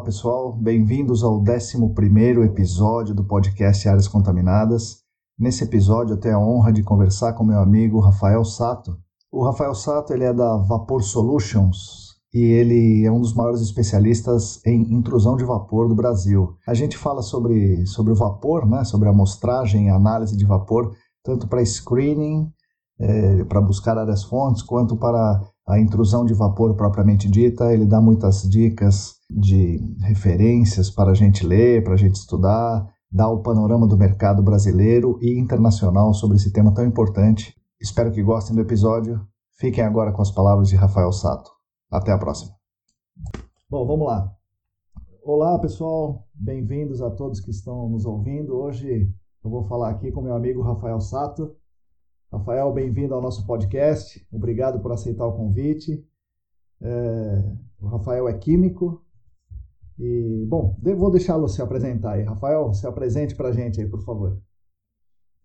Olá pessoal, bem-vindos ao 11 episódio do podcast Áreas Contaminadas. Nesse episódio eu tenho a honra de conversar com meu amigo Rafael Sato, o Rafael Sato ele é da Vapor Solutions e ele é um dos maiores especialistas em intrusão de vapor do Brasil. A gente fala sobre, sobre o vapor, né, sobre a amostragem e análise de vapor, tanto para screening, é, para buscar áreas fontes, quanto para a intrusão de vapor propriamente dita. Ele dá muitas dicas de referências para a gente ler, para a gente estudar, dá o panorama do mercado brasileiro e internacional sobre esse tema tão importante Espero que gostem do episódio. Fiquem agora com as palavras de Rafael Sato. Até a próxima. Bom, vamos lá. Olá, pessoal. Bem-vindos a todos que estão nos ouvindo. Hoje eu vou falar aqui com meu amigo Rafael Sato. Rafael, bem-vindo ao nosso podcast. Obrigado por aceitar o convite. É... O Rafael é químico. E, bom, vou deixá-lo se apresentar aí. Rafael, se apresente para a gente aí, por favor.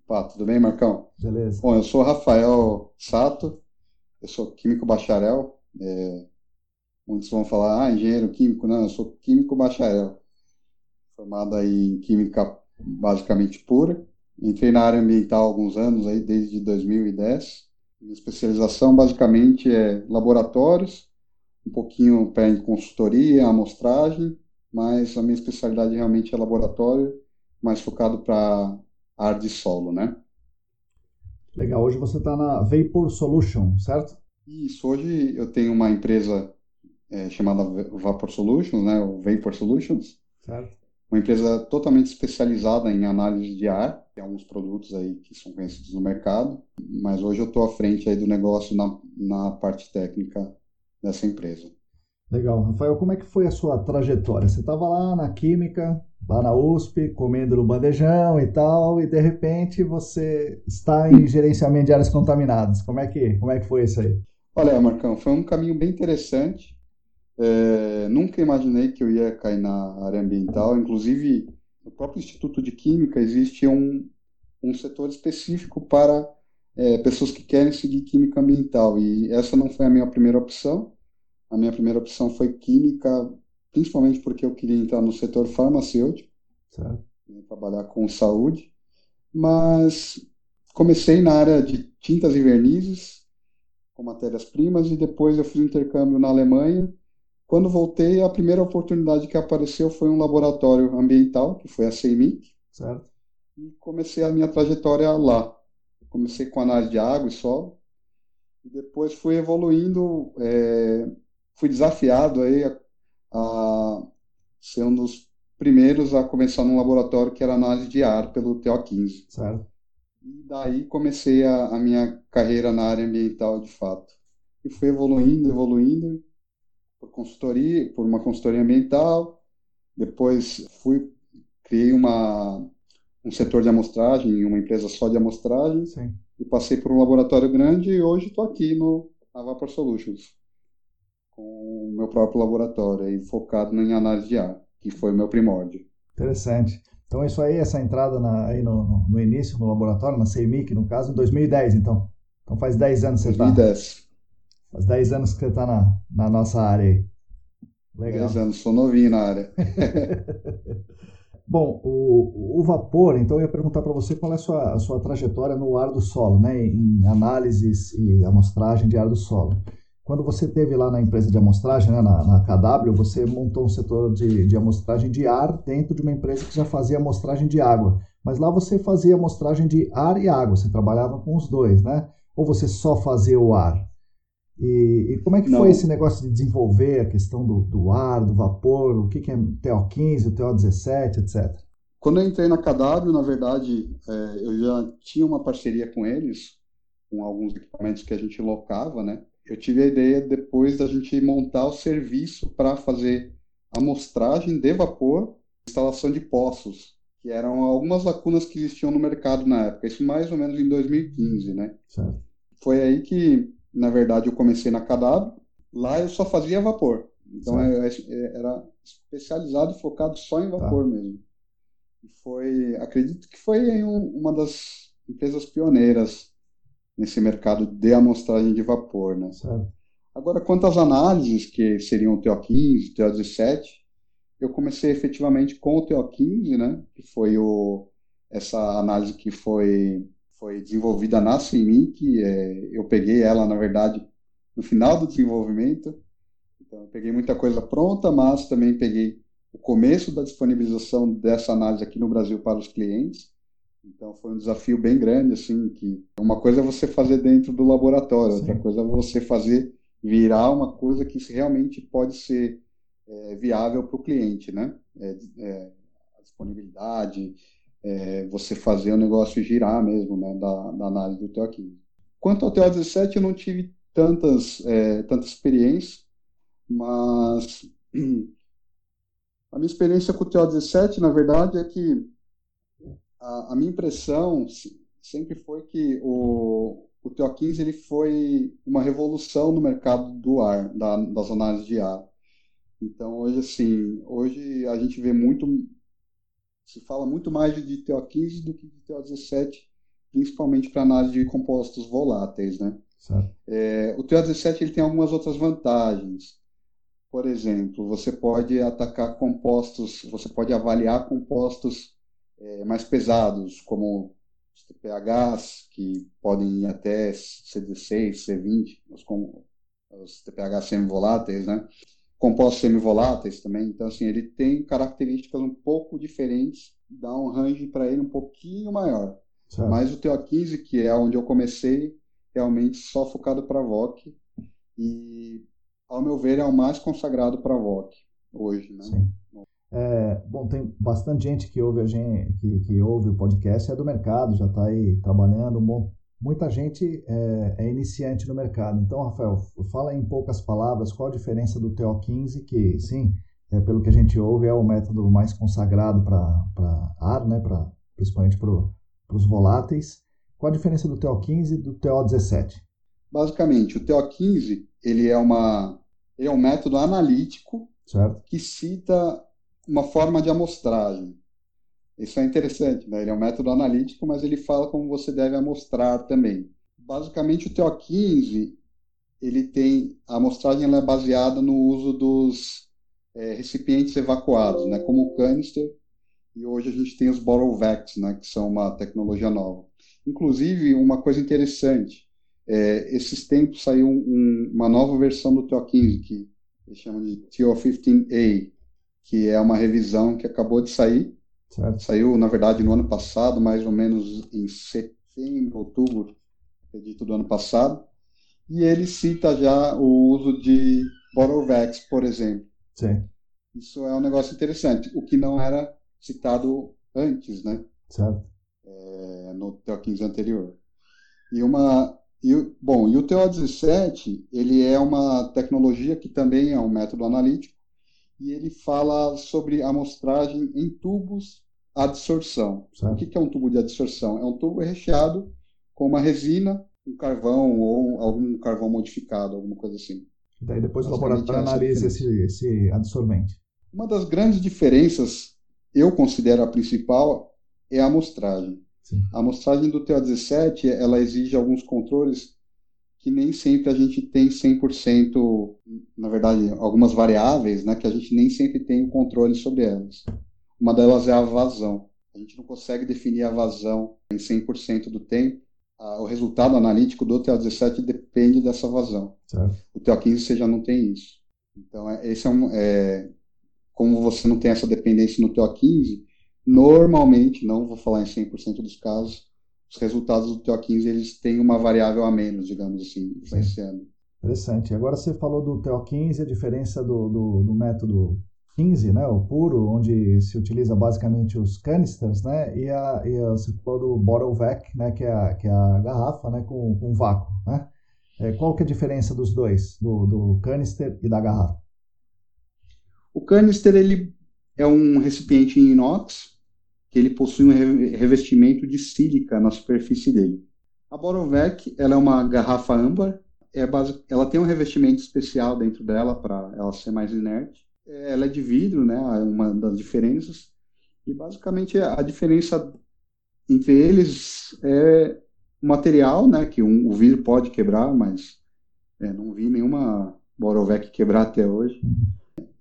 Pá, tudo bem, Marcão? Beleza. Bom, eu sou Rafael Sato, eu sou químico bacharel. É, muitos vão falar, ah, engenheiro químico. Não, eu sou químico bacharel, formado aí em química basicamente pura. Entrei na área ambiental há alguns anos, aí, desde 2010. Minha especialização basicamente é laboratórios, um pouquinho pé em consultoria, amostragem, mas a minha especialidade realmente é laboratório, mais focado para ar de solo, né? Legal. Hoje você está na Vapor Solution, certo? Isso. Hoje eu tenho uma empresa é, chamada Vapor Solutions, né? O Vapor Solutions. Certo. Uma empresa totalmente especializada em análise de ar. Tem alguns produtos aí que são conhecidos no mercado, mas hoje eu estou à frente aí do negócio na, na parte técnica dessa empresa. Legal. Rafael, como é que foi a sua trajetória? Você estava lá na Química, lá na USP, comendo no bandejão e tal, e de repente você está em gerenciamento de áreas contaminadas. Como é que, como é que foi isso aí? Olha, Marcão, foi um caminho bem interessante. É, nunca imaginei que eu ia cair na área ambiental. Inclusive, no próprio Instituto de Química existe um, um setor específico para é, pessoas que querem seguir química ambiental. E essa não foi a minha primeira opção. A minha primeira opção foi química principalmente porque eu queria entrar no setor farmacêutico, né, trabalhar com saúde, mas comecei na área de tintas e vernizes, com matérias-primas, e depois eu fiz um intercâmbio na Alemanha. Quando voltei, a primeira oportunidade que apareceu foi um laboratório ambiental, que foi a CEMIC, certo. e comecei a minha trajetória lá. Comecei com análise de água e solo, e depois fui evoluindo, é, fui desafiado aí a a ser um dos primeiros a começar num laboratório que era análise de ar pelo TO15. Certo. E daí comecei a, a minha carreira na área ambiental de fato. E fui evoluindo, evoluindo, por consultoria, por uma consultoria ambiental. Depois fui criei uma um setor de amostragem, uma empresa só de amostragem. Sim. E passei por um laboratório grande e hoje estou aqui no Vapor Solutions com o meu próprio laboratório e focado em análise de ar, que foi o meu primórdio. Interessante. Então, isso aí, essa entrada na, aí no, no, início, no laboratório, na CEMIC, no caso, em 2010, então. Então, faz 10 anos que você está. 2010. Faz 10 anos que você está na, na nossa área aí. Legal. 10 anos, sou novinho na área. Bom, o, o vapor, então eu ia perguntar para você qual é a sua, a sua trajetória no ar do solo, né, em análises e amostragem de ar do solo. Quando você teve lá na empresa de amostragem, né, na, na KW, você montou um setor de, de amostragem de ar dentro de uma empresa que já fazia amostragem de água. Mas lá você fazia amostragem de ar e água, você trabalhava com os dois, né? Ou você só fazia o ar? E, e como é que Não. foi esse negócio de desenvolver a questão do, do ar, do vapor, o que, que é TO15, o TO17, etc.? Quando eu entrei na KW, na verdade, é, eu já tinha uma parceria com eles, com alguns equipamentos que a gente locava, né? Eu tive a ideia depois da gente montar o serviço para fazer amostragem de vapor, instalação de poços, que eram algumas lacunas que existiam no mercado na época, isso mais ou menos em 2015, né? Certo. Foi aí que, na verdade, eu comecei na KW, lá eu só fazia vapor, então eu, eu era especializado e focado só em vapor tá. mesmo. E foi, acredito que foi uma das empresas pioneiras nesse mercado de amostragem de vapor, né? Certo. Agora, quanto às análises, que seriam o TO15, o TO17, eu comecei efetivamente com o TO15, né? Que foi o, essa análise que foi, foi desenvolvida na CIMIC. É, eu peguei ela, na verdade, no final do desenvolvimento. Então, eu peguei muita coisa pronta, mas também peguei o começo da disponibilização dessa análise aqui no Brasil para os clientes. Então foi um desafio bem grande, assim, que uma coisa é você fazer dentro do laboratório, Sim. outra coisa é você fazer virar uma coisa que realmente pode ser é, viável para o cliente, né? É, é, a disponibilidade, é, você fazer o negócio girar mesmo, né? Da, da análise do TO15. Quanto ao TO17, eu não tive tantas, é, tanta experiência, mas a minha experiência com o TO17, na verdade, é que a, a minha impressão sempre foi que o, o TO15 ele foi uma revolução no mercado do ar, da, das análises de ar. Então, hoje, assim, hoje a gente vê muito, se fala muito mais de TO15 do que de TO17, principalmente para análise de compostos voláteis, né? É, o TO17 ele tem algumas outras vantagens. Por exemplo, você pode atacar compostos, você pode avaliar compostos é, mais pesados, como os TPHs, que podem ir até CD6, C20, os, os TPHs semivoláteis, né? Compostos semivoláteis também. Então, assim, ele tem características um pouco diferentes, dá um range para ele um pouquinho maior. Certo. Mas o TO15, que é onde eu comecei, realmente só focado para VOC, e, ao meu ver, é o mais consagrado para VOC hoje, né? Sim. É, bom, tem bastante gente que ouve a gente, que, que ouve o podcast, é do mercado, já está aí trabalhando. Bom, muita gente é, é, iniciante no mercado. Então, Rafael, fala em poucas palavras qual a diferença do TO15, que, sim, é, pelo que a gente ouve, é o método mais consagrado para ar, né, pra, principalmente para os voláteis. Qual a diferença do TO15 e do TO17? Basicamente, o TO15 ele é, uma, ele é um método analítico certo. que cita uma forma de amostragem. Isso é interessante, né? Ele é um método analítico, mas ele fala como você deve amostrar também. Basicamente, o TO15, ele tem a amostragem é baseada no uso dos é, recipientes evacuados, né? Como o canister, e hoje a gente tem os bottle vacs, né? Que são uma tecnologia nova. Inclusive, uma coisa interessante, é, esses tempos saiu um, uma nova versão do TO15, que eles chamam de TO15A, que é uma revisão que acabou de sair. Certo. Saiu, na verdade, no ano passado, mais ou menos em setembro, outubro, acredito, do ano passado. E ele cita já o uso de Bottle-Vex, por exemplo. Sim. Isso é um negócio interessante, o que não era citado antes, né? Certo. É, no TO15 anterior. E uma e, bom, e o TO17, ele é uma tecnologia que também é um método analítico, e ele fala sobre amostragem em tubos adsorção. Certo. O que é um tubo de adsorção? É um tubo recheado com uma resina, um carvão ou algum carvão modificado, alguma coisa assim. Daí depois o laboratório analisa esse, esse adsorvente. Uma das grandes diferenças, eu considero a principal, é a amostragem. Sim. A amostragem do TO17, ela exige alguns controles que nem sempre a gente tem 100%, na verdade, algumas variáveis, né, que a gente nem sempre tem o controle sobre elas. Uma delas é a vazão. A gente não consegue definir a vazão em 100% do tempo. O resultado analítico do TO17 depende dessa vazão. O TO15 você já não tem isso. Então, é, esse é um, é, como você não tem essa dependência no TO15, normalmente, não vou falar em 100% dos casos, os resultados do TO15 eles têm uma variável a menos, digamos assim, influenciando. Interessante. Agora você falou do TO15, a diferença do, do, do método 15, né, o puro, onde se utiliza basicamente os canisters, né, e, a, e a, você falou do bottle vac, né, que é a, que é a garrafa, né, com, com vácuo, né? É, qual que é a diferença dos dois, do, do canister e da garrafa? O canister, ele é um recipiente em inox, que ele possui um revestimento de sílica na superfície dele. A Borovec, ela é uma garrafa âmbar, é base, ela tem um revestimento especial dentro dela para ela ser mais inerte. Ela é de vidro, né, é uma das diferenças. E basicamente a diferença entre eles é o material, né, que um, o vidro pode quebrar, mas é, não vi nenhuma Borovec quebrar até hoje.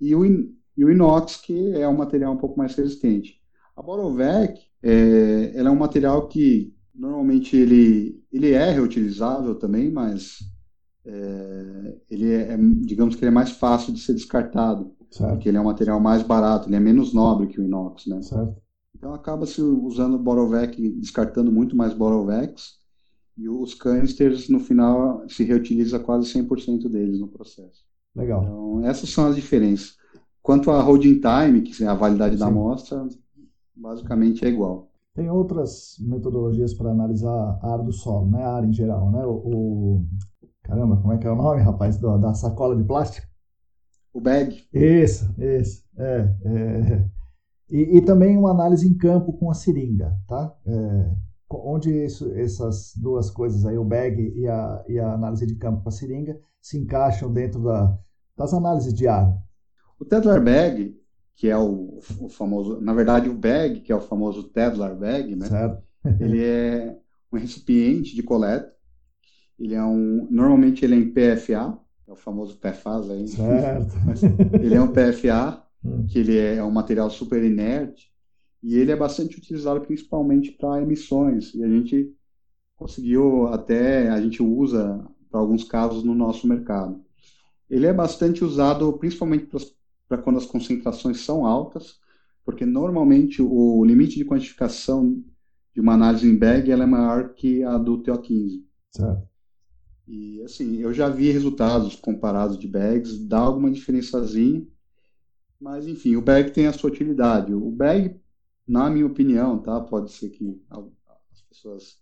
E o, e o inox, que é um material um pouco mais resistente. A Borovec, é, ela é um material que normalmente ele, ele é reutilizável também, mas é, ele é, é digamos que ele é mais fácil de ser descartado, certo. porque ele é um material mais barato, ele é menos nobre que o inox, né? Certo. Então acaba se usando Borovec, descartando muito mais Borovecs, e os canisters no final se reutiliza quase 100% deles no processo. Legal. Então essas são as diferenças. Quanto a holding time, que é a validade Sim. da amostra, basicamente é igual. Tem outras metodologias para analisar a área do solo, né? A área em geral, né? O, o... Caramba, como é que é o nome, rapaz, da, da sacola de plástico? O bag. Isso, isso. É, é. E, e, também uma análise em campo com a seringa, tá? É, onde isso, essas duas coisas aí, o bag e a, e a análise de campo com a seringa, se encaixam dentro da, das análises de área. O Tedlar Bag, que é o, o, famoso, na verdade o bag, que é o famoso Tedlar bag, né? Certo. ele é um recipiente de coleta. Ele é um, normalmente ele é em PFA, é o famoso PFAS aí. Certo. ele é um PFA, hum. que ele é um material super inerte e ele é bastante utilizado principalmente para emissões. E a gente conseguiu até, a gente usa para alguns casos no nosso mercado. Ele é bastante usado principalmente para quando as concentrações são altas, porque normalmente o limite de quantificação de uma análise em bag ela é maior que a do TO15. Certo. E assim, eu já vi resultados comparados de bags, dá alguma diferençazinha, mas enfim, o bag tem a sua utilidade. O bag, na minha opinião, tá? Pode ser que as pessoas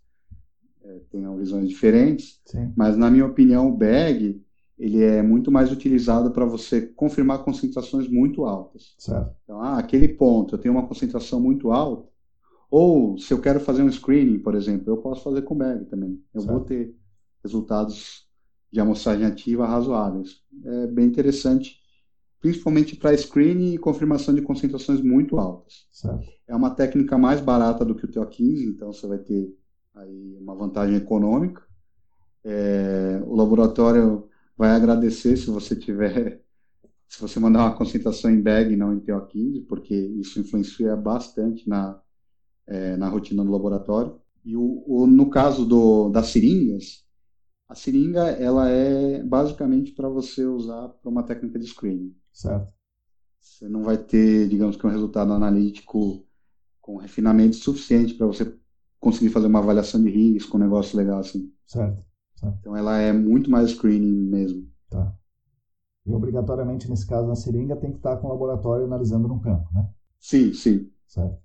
é, tenham visões diferentes, Sim. mas na minha opinião, o bag ele é muito mais utilizado para você confirmar concentrações muito altas. Certo. Então, ah, aquele ponto, eu tenho uma concentração muito alta, ou se eu quero fazer um screening, por exemplo, eu posso fazer com bag também. Eu certo. vou ter resultados de amostragem ativa razoáveis. É bem interessante, principalmente para screening e confirmação de concentrações muito altas. Certo. É uma técnica mais barata do que o TO15, então você vai ter aí uma vantagem econômica. É, o laboratório vai agradecer se você tiver, se você mandar uma concentração em bag e não em TO15, porque isso influencia bastante na, é, na rotina do laboratório. E o, o, no caso do, das seringas, a seringa ela é basicamente para você usar para uma técnica de screening. Certo. Você não vai ter, digamos que um resultado analítico com refinamento suficiente para você conseguir fazer uma avaliação de risco, um negócio legal assim. Certo. Tá. Então ela é muito mais screening mesmo. Tá. E obrigatoriamente, nesse caso, na seringa, tem que estar com o laboratório analisando no campo, né? Sim, sim. Certo.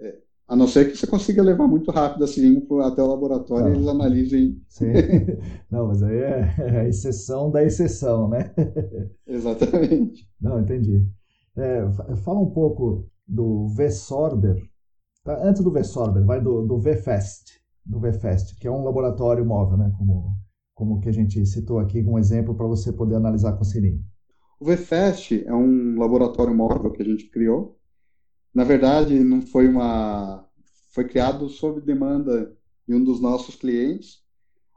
É, a não ser que você consiga levar muito rápido a seringa até o laboratório e eles analisem. Sim. Não, mas aí é, é a exceção da exceção, né? Exatamente. Não, entendi. É, fala um pouco do VSorber. Tá? Antes do VSorber, vai do, do VFest. Do VFest, que é um laboratório móvel, né? Como como que a gente citou aqui, um exemplo para você poder analisar com seringa. O VFest é um laboratório móvel que a gente criou. Na verdade, não foi uma foi criado sob demanda de um dos nossos clientes.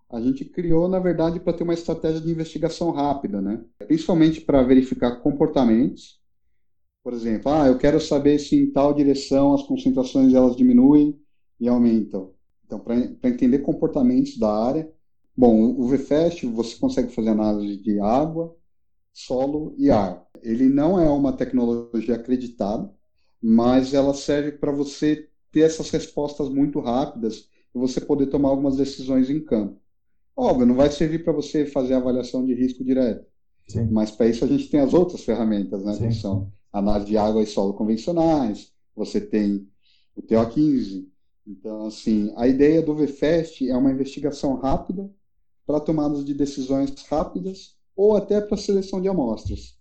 A gente criou, na verdade, para ter uma estratégia de investigação rápida, né? Principalmente para verificar comportamentos. Por exemplo, ah, eu quero saber se em tal direção as concentrações elas diminuem e aumentam. Então, para entender comportamentos da área, Bom, o VFest você consegue fazer análise de água, solo e ar. Ele não é uma tecnologia acreditada, mas ela serve para você ter essas respostas muito rápidas e você poder tomar algumas decisões em campo. Óbvio, não vai servir para você fazer avaliação de risco direto, Sim. mas para isso a gente tem as outras ferramentas, né, Sim. que são análise de água e solo convencionais, você tem o TO15. Então, assim, a ideia do VFest é uma investigação rápida para tomadas de decisões rápidas ou até para seleção de amostras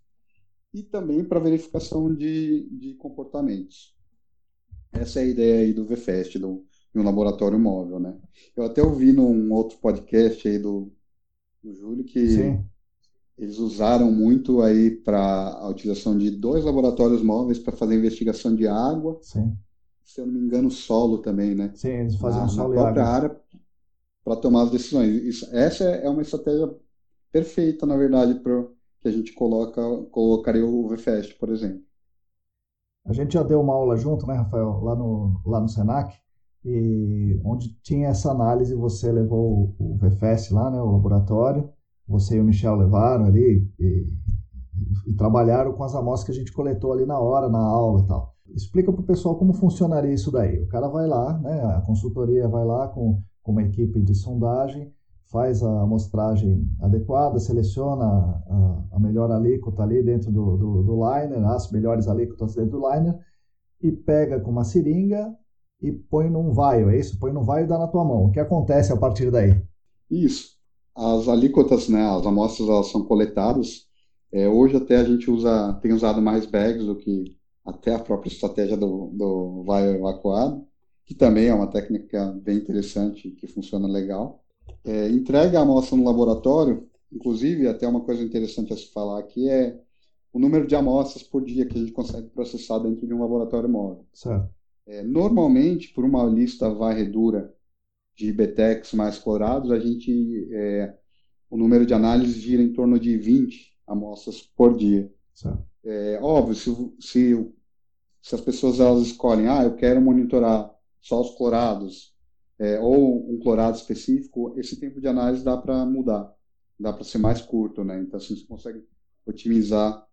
e também para verificação de, de comportamentos. Essa é a ideia aí do VFest, do, de um laboratório móvel, né? Eu até ouvi num outro podcast aí do, do Júlio que Sim. eles usaram muito aí para a utilização de dois laboratórios móveis para fazer investigação de água. Sim. Se eu não me engano, solo também, né? Sim, eles fazem na, solo na própria área para tomar as decisões. Isso, essa é uma estratégia perfeita, na verdade, para que a gente coloca, colocaria o VFest, por exemplo. A gente já deu uma aula junto, né, Rafael, lá no, lá no Senac, e onde tinha essa análise, você levou o VFS lá, né, o laboratório, você e o Michel levaram ali e, e, e trabalharam com as amostras que a gente coletou ali na hora, na aula e tal. Explica para o pessoal como funcionaria isso daí. O cara vai lá, né, a consultoria vai lá com, com uma equipe de sondagem, faz a amostragem adequada, seleciona a, a melhor alíquota ali dentro do, do, do, liner, as melhores alíquotas dentro do liner, e pega com uma seringa e põe num vaio, é isso? Põe num vaio e dá na tua mão. O que acontece a partir daí? Isso. As alíquotas, né, as amostras elas são coletadas. É, hoje até a gente usa, tem usado mais bags do que até a própria estratégia do, do vaio evacuado, que também é uma técnica bem interessante que funciona legal é, entrega a amostra no laboratório, inclusive, até uma coisa interessante a se falar aqui é o número de amostras por dia que a gente consegue processar dentro de um laboratório móvel. Certo. É, normalmente, por uma lista varredura de BTEX mais clorados, a gente, é, o número de análises gira em torno de 20 amostras por dia. Certo. É, óbvio, se, se, se as pessoas elas escolhem, ah, eu quero monitorar só os clorados, é, ou um clorado específico, esse tempo de análise dá para mudar, dá para ser mais curto, né? Então, assim, você consegue otimizar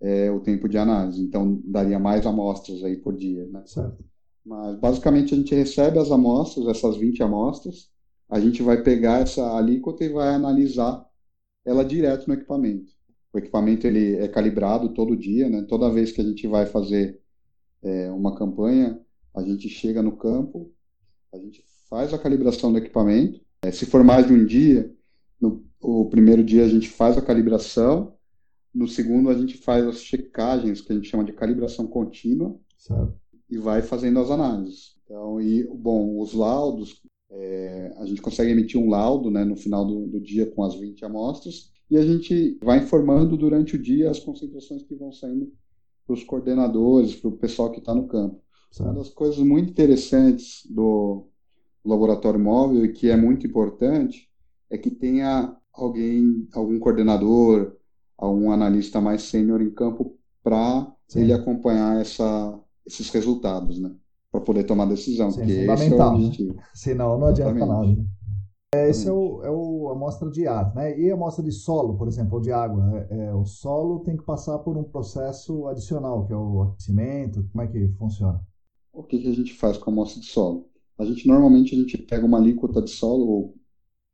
é, o tempo de análise. Então, daria mais amostras aí por dia, né? Certo. Mas, basicamente, a gente recebe as amostras, essas 20 amostras, a gente vai pegar essa alíquota e vai analisar ela direto no equipamento. O equipamento ele é calibrado todo dia, né? Toda vez que a gente vai fazer é, uma campanha, a gente chega no campo, a gente faz a calibração do equipamento. É, se for mais de um dia, no o primeiro dia a gente faz a calibração, no segundo a gente faz as checagens, que a gente chama de calibração contínua, certo. e vai fazendo as análises. Então, e, bom, os laudos, é, a gente consegue emitir um laudo né, no final do, do dia com as 20 amostras, e a gente vai informando durante o dia as concentrações que vão saindo para os coordenadores, para o pessoal que está no campo. Certo. Uma das coisas muito interessantes do, laboratório móvel e que é muito importante é que tenha alguém, algum coordenador, algum analista mais sênior em campo para ele acompanhar essa, esses resultados, né? Para poder tomar decisão, Sim, porque esse é o né? objetivo. Senão não adianta nada. É, esse é, o, é o, a amostra de ar, né? E a amostra de solo, por exemplo, ou de água. É, é, o solo tem que passar por um processo adicional, que é o aquecimento. Como é que funciona? O que, que a gente faz com a amostra de solo? A gente normalmente a gente pega uma alíquota de solo, ou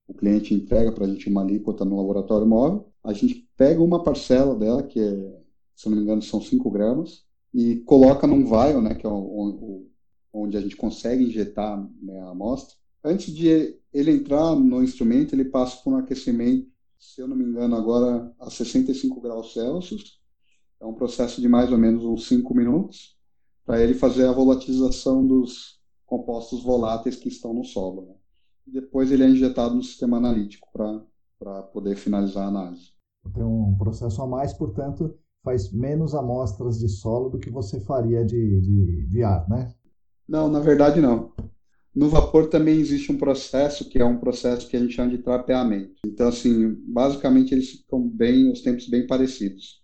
o cliente entrega para a gente uma alíquota no laboratório móvel, a gente pega uma parcela dela, que é, se não me engano, são 5 gramas, e coloca num vial, né, que é o, o, onde a gente consegue injetar né, a amostra. Antes de ele entrar no instrumento, ele passa por um aquecimento, se eu não me engano, agora a 65 graus Celsius. É um processo de mais ou menos uns 5 minutos, para ele fazer a volatilização dos, compostos voláteis que estão no solo. Né? E depois ele é injetado no sistema analítico para poder finalizar a análise. Tem um processo a mais, portanto, faz menos amostras de solo do que você faria de, de, de ar, né? Não, na verdade não. No vapor também existe um processo que é um processo que a gente chama de trapeamento. Então, assim, basicamente eles ficam bem, os tempos bem parecidos.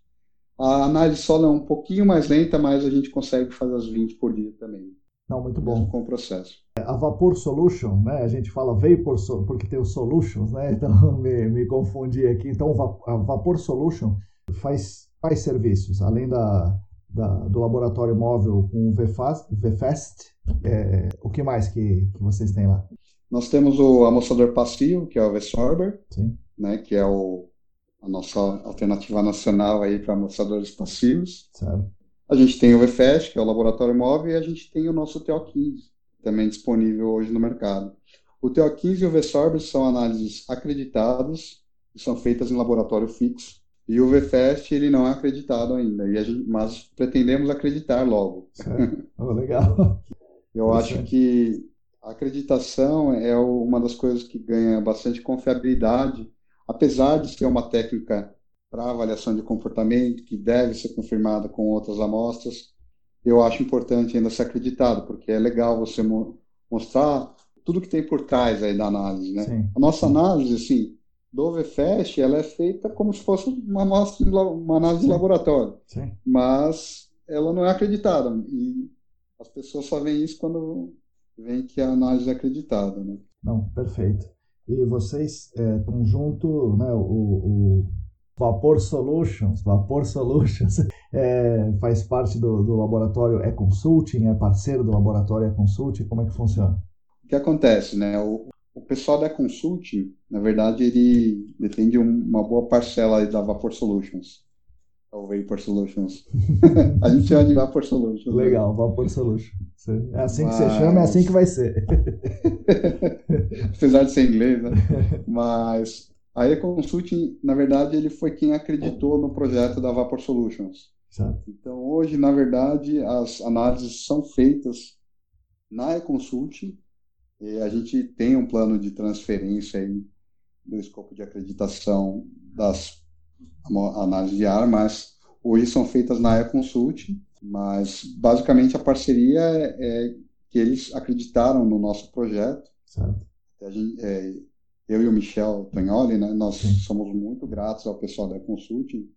A análise solo é um pouquinho mais lenta, mas a gente consegue fazer as 20 por dia também. Não, muito bom. Com o processo. A Vapor Solution, né? A gente fala Vapor porque tem os solutions, né? Então me, me confundi aqui. Então a Vapor Solution faz quais serviços? Além da, da, do laboratório móvel com o VFast, VFast é, o que mais que, que vocês têm lá? Nós temos o amostrador passivo, que é o V-Sorber, Sim. né? Que é o, a nossa alternativa nacional aí para amostradores passivos. A gente tem o EFEST, que é o laboratório móvel, e a gente tem o nosso TO15, também disponível hoje no mercado. O TO15 e o VSORB são análises acreditadas, que são feitas em laboratório fixo, e o VFest ele não é acreditado ainda, e gente, mas pretendemos acreditar logo. Oh, legal. Eu acho que a acreditação é uma das coisas que ganha bastante confiabilidade, apesar de ser uma técnica para avaliação de comportamento que deve ser confirmada com outras amostras. Eu acho importante ainda ser acreditado, porque é legal você mostrar tudo que tem por trás aí da análise, né? Sim. A nossa análise, assim, do VFest, ela é feita como se fosse uma, amostra, uma análise Sim. de laboratório. Sim. Mas ela não é acreditada. E as pessoas só veem isso quando veem que a análise é acreditada. Né? Não, perfeito. E vocês estão é, junto, né, o, o Vapor Solutions, Vapor Solutions é, faz parte do, do laboratório E-Consulting, é parceiro do laboratório E-Consulting, como é que funciona? O que acontece, né? O, o pessoal da Consulting, na verdade, ele defende uma boa parcela da Vapor Solutions. É o Vapor Solutions. a gente chama de Vapor Solutions. Né? Legal? Vapor Solutions. É assim Mas... que você chama, é assim que vai ser. Apesar de ser inglês, né? Mas a E-Consulting, na verdade, ele foi quem acreditou no projeto da Vapor Solutions. Certo. Então, hoje, na verdade, as análises são feitas na E-Consulting e a gente tem um plano de transferência aí do escopo de acreditação das análises de ar, mas hoje são feitas na E-Consult, mas basicamente a parceria é, é, que eles acreditaram no nosso projeto. Gente, é, eu e o Michel Tognoli, né, nós Sim. somos muito gratos ao pessoal da Consulting,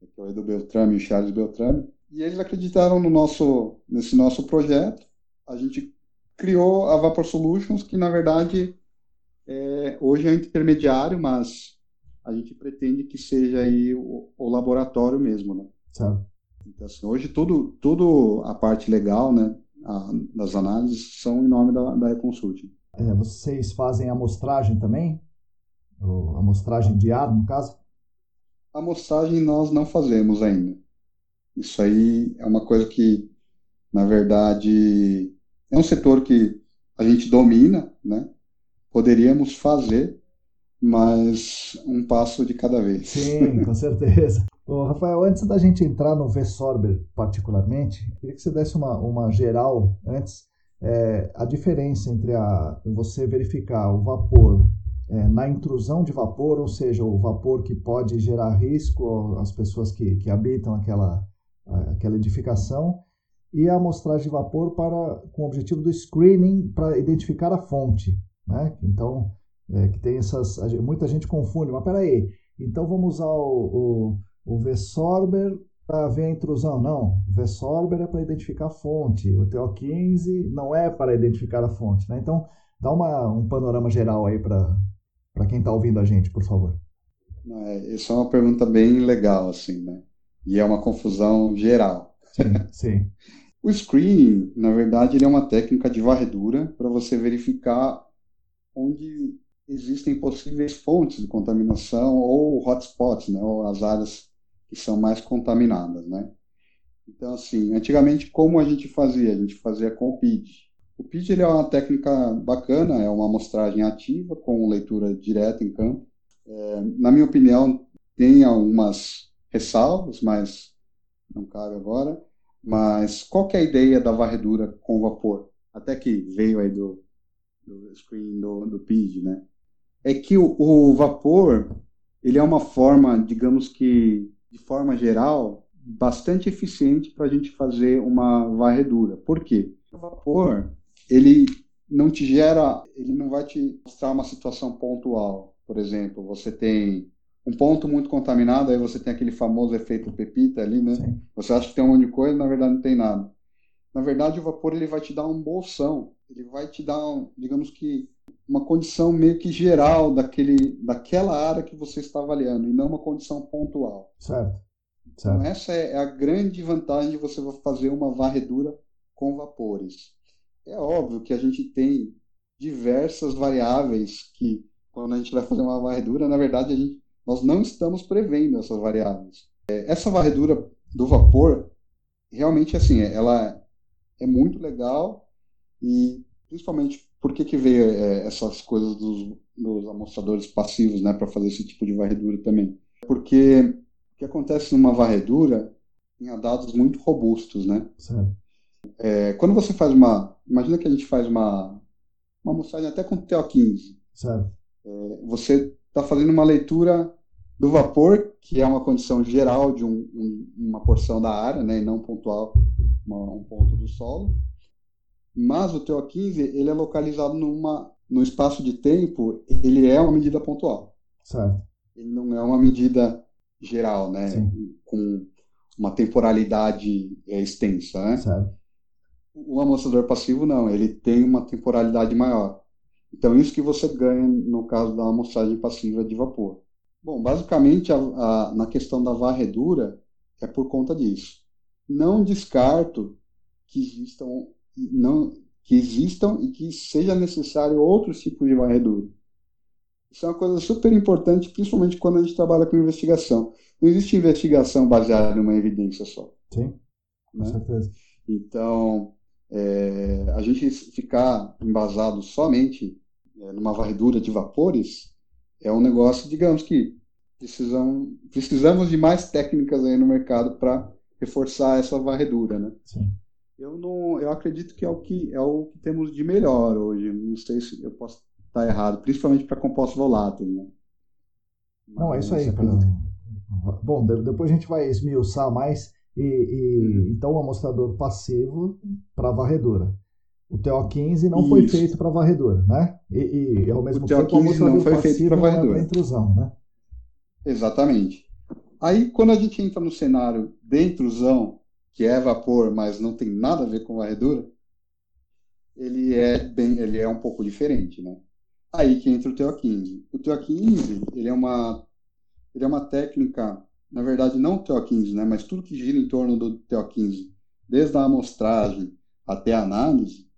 que é o Edu Beltrame e o Charles Beltrame, e eles acreditaram no nosso, nesse nosso projeto. A gente criou a Vapor Solutions, que na verdade é, hoje é intermediário, mas a gente pretende que seja aí o, o laboratório mesmo, né? Certo. Então, assim, hoje tudo, tudo a parte legal, né, a, das análises são em nome da, da Reconsulting. É, vocês fazem amostragem também? A amostragem de ar, no caso? A amostragem nós não fazemos ainda. Isso aí é uma coisa que, na verdade, é um setor que a gente domina, né? Poderíamos fazer, mas um passo de cada vez. Sim, com certeza. Ô, Rafael, antes da gente entrar no V-Sorber particularmente, queria que você desse uma, uma geral antes, é, a diferença entre a, você verificar o vapor é, na intrusão de vapor, ou seja, o vapor que pode gerar risco às pessoas que, que habitam aquela, aquela edificação, e a amostragem de vapor para, com o objetivo do screening para identificar a fonte. Né? Então, é, que tem essas. Muita gente confunde, mas peraí, então vamos usar o, o, o V-Sorber para ver a intrusão. Não, o V-Sorber é para identificar a fonte, o TO15 não é para identificar a fonte. Né? Então, dá uma, um panorama geral aí para quem está ouvindo a gente, por favor. É, isso é uma pergunta bem legal, assim, né? E é uma confusão geral. Sim, sim. O screening, na verdade, ele é uma técnica de varredura para você verificar onde existem possíveis fontes de contaminação ou hotspots, né, ou as áreas que são mais contaminadas, né? Então, assim, antigamente, como a gente fazia? A gente fazia com o PID. O PID ele é uma técnica bacana, é uma amostragem ativa com leitura direta em campo. É, na minha opinião, tem algumas ressalvas, mas não cabe agora. Mas qual que é a ideia da varredura com vapor? Até que veio aí do, do screen do, do PID, né? É que o, o vapor, ele é uma forma, digamos que, de forma geral, bastante eficiente para a gente fazer uma varredura. Por quê? O vapor, ele não te gera, ele não vai te mostrar uma situação pontual. Por exemplo, você tem um ponto muito contaminado, aí você tem aquele famoso efeito pepita ali, né? Sim. Você acha que tem um monte de coisa, na verdade não tem nada. Na verdade, o vapor ele vai te dar um bolsão, ele vai te dar, um, digamos que, uma condição meio que geral daquele, daquela área que você está avaliando, e não uma condição pontual. Certo. Então, certo. Então, essa é a grande vantagem de você fazer uma varredura com vapores. É óbvio que a gente tem diversas variáveis que, quando a gente vai fazer uma varredura, na verdade, a gente nós não estamos prevendo essas variáveis. É, essa varredura do vapor, realmente, assim, ela é muito legal e principalmente por que, que veio é, essas coisas dos, dos amostradores passivos, né, para fazer esse tipo de varredura também. Porque o que acontece numa varredura tinha dados muito robustos, né? É, quando você faz uma, imagina que a gente faz uma uma amostragem até com TO15. Certo. É, você está fazendo uma leitura do vapor, que é uma condição geral de um, um, uma porção da área, né, e não pontual, uma, um ponto do solo. Mas o TO15 ele é localizado numa, no espaço de tempo, ele é uma medida pontual. Certo. Ele não é uma medida geral, né, Sim. com uma temporalidade é, extensa, né? Certo. O amostrador passivo não, ele tem uma temporalidade maior. Então, isso que você ganha no caso da amostragem passiva de vapor. Bom, basicamente, a, a, na questão da varredura, é por conta disso. Não descarto que existam, não, que existam e que seja necessário outros tipos de varredura. Isso é uma coisa super importante, principalmente quando a gente trabalha com investigação. Não existe investigação baseada em uma evidência só. Sim, com né? certeza. Então, é, a gente ficar embasado somente é, numa varredura de vapores é um negócio, digamos que precisam, precisamos de mais técnicas aí no mercado para reforçar essa varredura, né? Sim. Eu não, eu acredito que é o que é o que temos de melhor hoje. Não sei se eu posso estar errado, principalmente para compostos voláteis, né? Não, é isso aí. Bom, depois a gente vai esmiuçar mais e, e uhum. então o amostrador passivo para varredura. O TO15 não Isso. foi feito para varredura, né? E, e ao mesmo o tempo o amostrador não foi feito para é varredura. É intrusão, né? Exatamente. Aí quando a gente entra no cenário de intrusão, que é vapor, mas não tem nada a ver com varredura, ele é bem, ele é um pouco diferente, né? Aí que entra o TO15. O TO15, ele é uma ele é uma técnica na verdade, não o TO15, né, mas tudo que gira em torno do TO15, desde a amostragem até a análise,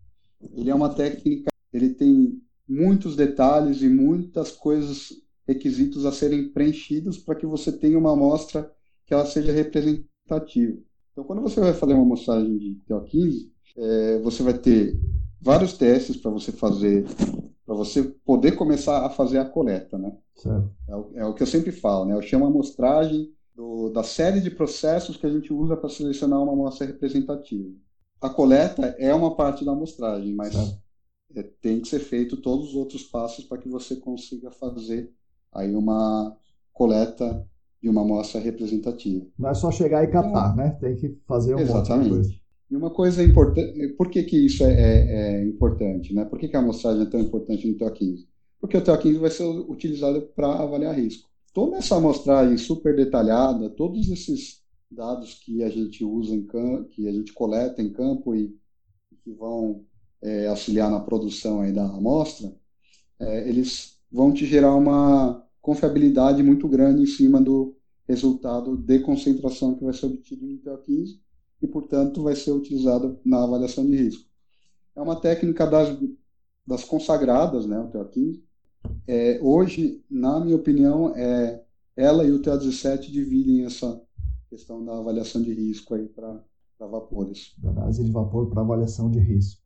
ele é uma técnica, ele tem muitos detalhes e muitas coisas, requisitos a serem preenchidos para que você tenha uma amostra que ela seja representativa. Então, quando você vai fazer uma amostragem de TO15, é, você vai ter vários testes para você fazer, para você poder começar a fazer a coleta, né? É o, é, o, que eu sempre falo, né? Eu chamo a amostragem do, da série de processos que a gente usa para selecionar uma amostra representativa. A coleta é uma parte da amostragem, mas é, tem que ser feito todos os outros passos para que você consiga fazer aí uma coleta de uma amostra representativa. Não é só chegar e catar, então, né? Tem que fazer um Exatamente. monte de coisa. E uma coisa importante, por que, que isso é, é, é importante? Né? Por que, que a amostragem é tão importante no TO15? Porque o TO15 vai ser utilizado para avaliar risco toda essa amostragem super detalhada, todos esses dados que a gente usa em campo, que a gente coleta em campo e que vão é, auxiliar na produção aí da amostra, é, eles vão te gerar uma confiabilidade muito grande em cima do resultado de concentração que vai ser obtido no TO15 e, portanto, vai ser utilizado na avaliação de risco. É uma técnica das, das consagradas, né, o TO15, é, hoje, na minha opinião, é, ela e o TO17 dividem essa questão da avaliação de risco aí para vapores. Da análise de vapor para avaliação de risco.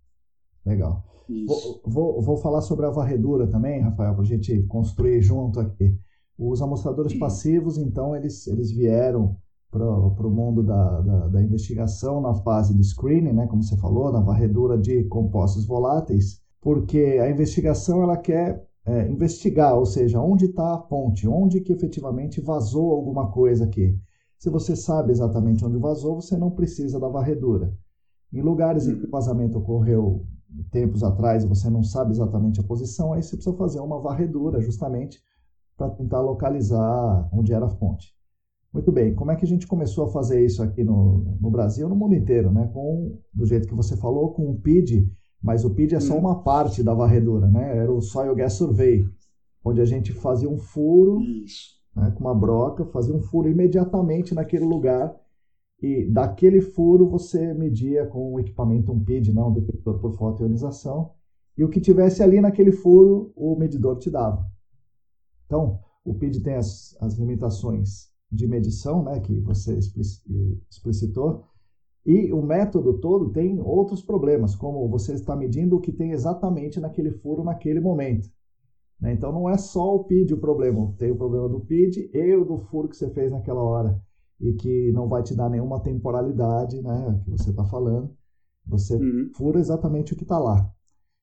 Legal. Vou, vou, vou, falar sobre a varredura também, Rafael, para a gente construir junto aqui. Os amostradores passivos, então, eles, eles vieram para o mundo da, da, da, investigação na fase de screening, né, como você falou, na varredura de compostos voláteis, porque a investigação ela quer é, investigar, ou seja, onde está a ponte, onde que efetivamente vazou alguma coisa aqui. Se você sabe exatamente onde vazou, você não precisa da varredura. Em lugares em que o vazamento ocorreu tempos atrás e você não sabe exatamente a posição, aí você precisa fazer uma varredura justamente para tentar localizar onde era a fonte. Muito bem, como é que a gente começou a fazer isso aqui no, no Brasil, no mundo inteiro, né? Com, do jeito que você falou, com o PID mas o PID é só hum. uma parte da varredura, né? Era o Soil Gas Survey, onde a gente fazia um furo né, com uma broca, fazia um furo imediatamente naquele lugar e daquele furo você media com o equipamento um PID, não um detector por fotoionização, e o que tivesse ali naquele furo o medidor te dava. Então, o PID tem as, as limitações de medição, né, que você explicitou, E o método todo tem outros problemas, como você está medindo o que tem exatamente naquele furo naquele momento. Né? Então não é só o PID o problema, tem o problema do PID e o do furo que você fez naquela hora e que não vai te dar nenhuma temporalidade, né, que você está falando. Você uhum. fura exatamente o que está lá.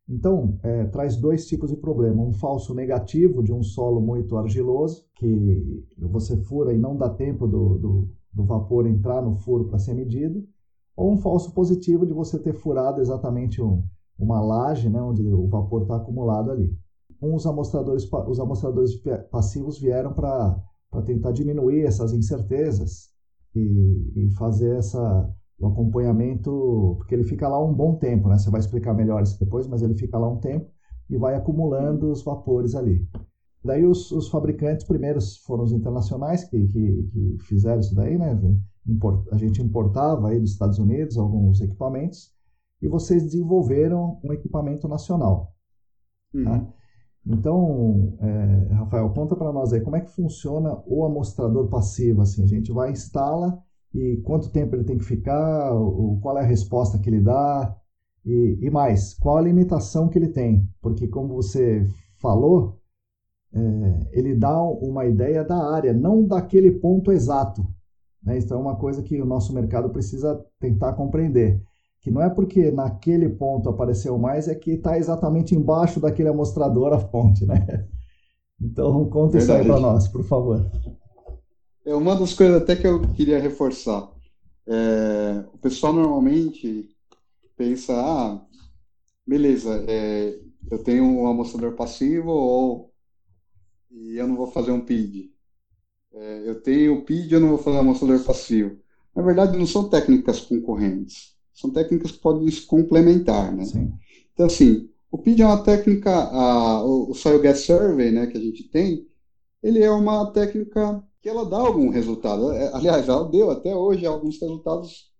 Então, é, traz dois tipos de problema. Um falso negativo de um solo muito argiloso, que você fura e não dá tempo do, do, do vapor entrar no furo para ser medido. Ou um falso positivo de você ter furado exatamente um, uma laje, né, onde o vapor está acumulado ali. Uns amostradores, os amostradores passivos vieram para tentar diminuir essas incertezas e, e fazer essa o acompanhamento, porque ele fica lá um bom tempo, né? Você vai explicar melhor isso depois, mas ele fica lá um tempo e vai acumulando os vapores ali. Daí os, os fabricantes primeiros foram os internacionais que, que, que fizeram isso daí, né? A gente importava aí dos Estados Unidos alguns equipamentos e vocês desenvolveram um equipamento nacional. Uhum. Tá? Então, é, Rafael, conta para nós aí como é que funciona o amostrador passivo. Assim, a gente vai instala e quanto tempo ele tem que ficar, o, qual é a resposta que ele dá e, e, mais, qual a limitação que ele tem, porque como você falou, é, ele dá uma ideia da área, não daquele ponto exato. Né? Isso é uma coisa que o nosso mercado precisa tentar compreender, que não é porque naquele ponto apareceu mais, é que está exatamente embaixo daquele amostrador a fonte, né? Então conta Verdade. isso aí para nós, por favor. É uma das coisas até que eu queria reforçar. É, o pessoal normalmente pensa, ah, beleza, é, eu tenho um amostrador passivo ou e eu não vou fazer um PID. É, eu tenho o PID, eu não vou fazer um amostrador passivo. Na verdade, não são técnicas concorrentes. São técnicas que podem se complementar, né? Sim. Então, assim, o PID é uma técnica, a, o Soil Gas Survey, né, que a gente tem, ele é uma técnica que ela dá algum resultado. É, aliás, ela deu até hoje alguns resultados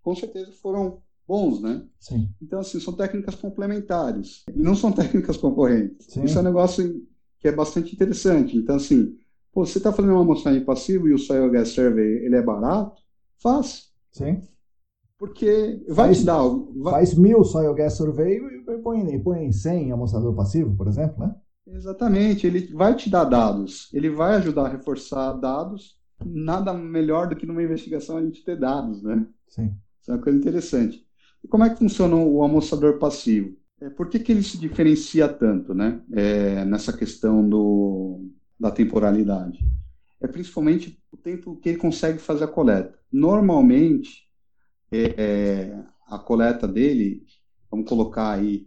com certeza foram bons, né? Sim. Então, assim, são técnicas complementares, não são técnicas concorrentes. Sim. Isso é um negócio que é bastante interessante. Então, assim, pô, você está fazendo uma amostragem passiva e o Soil Gas Survey ele é barato, faz. Sim. Porque vai faz, te dar... Vai... Faz mil Soil Gas Survey e põe, põe 100 amostrador passivo, por exemplo, né? Exatamente, ele vai te dar dados, ele vai ajudar a reforçar dados. Nada melhor do que numa investigação a gente ter dados, né? Sim. Isso é uma coisa interessante. E como é que funciona o amostrador passivo? É, por que, que ele se diferencia tanto, né? É, nessa questão do, da temporalidade? É principalmente o tempo que ele consegue fazer a coleta. Normalmente, é, é a coleta dele, vamos colocar aí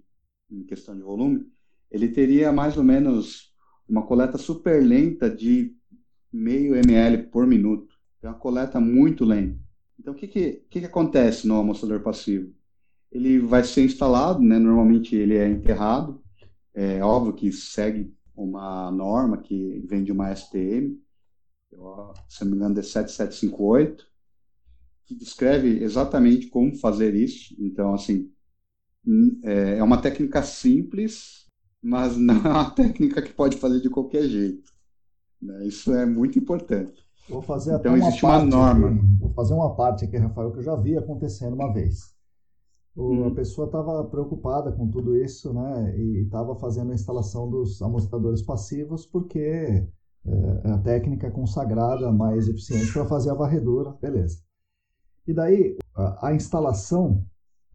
em questão de volume, ele teria mais ou menos uma coleta super lenta de meio ml por minuto. É uma coleta muito lenta. Então, o que, que, que, que acontece no amostrador passivo? Ele vai ser instalado, né? normalmente ele é enterrado, é óbvio que segue uma norma que vem de uma STM, se não me engano é 7758, que descreve exatamente como fazer isso. Então, assim, é, é uma técnica simples, mas não é uma técnica que pode fazer de qualquer jeito. Né? Isso é muito importante. Vou fazer então existe uma, uma norma. Aqui, vou fazer uma parte aqui, Rafael, que eu já vi acontecendo uma vez. O, hum. A pessoa estava preocupada com tudo isso, né? E estava fazendo a instalação dos amostradores passivos porque é, é a técnica consagrada mais eficiente para fazer a varredura, beleza. E daí a, a instalação,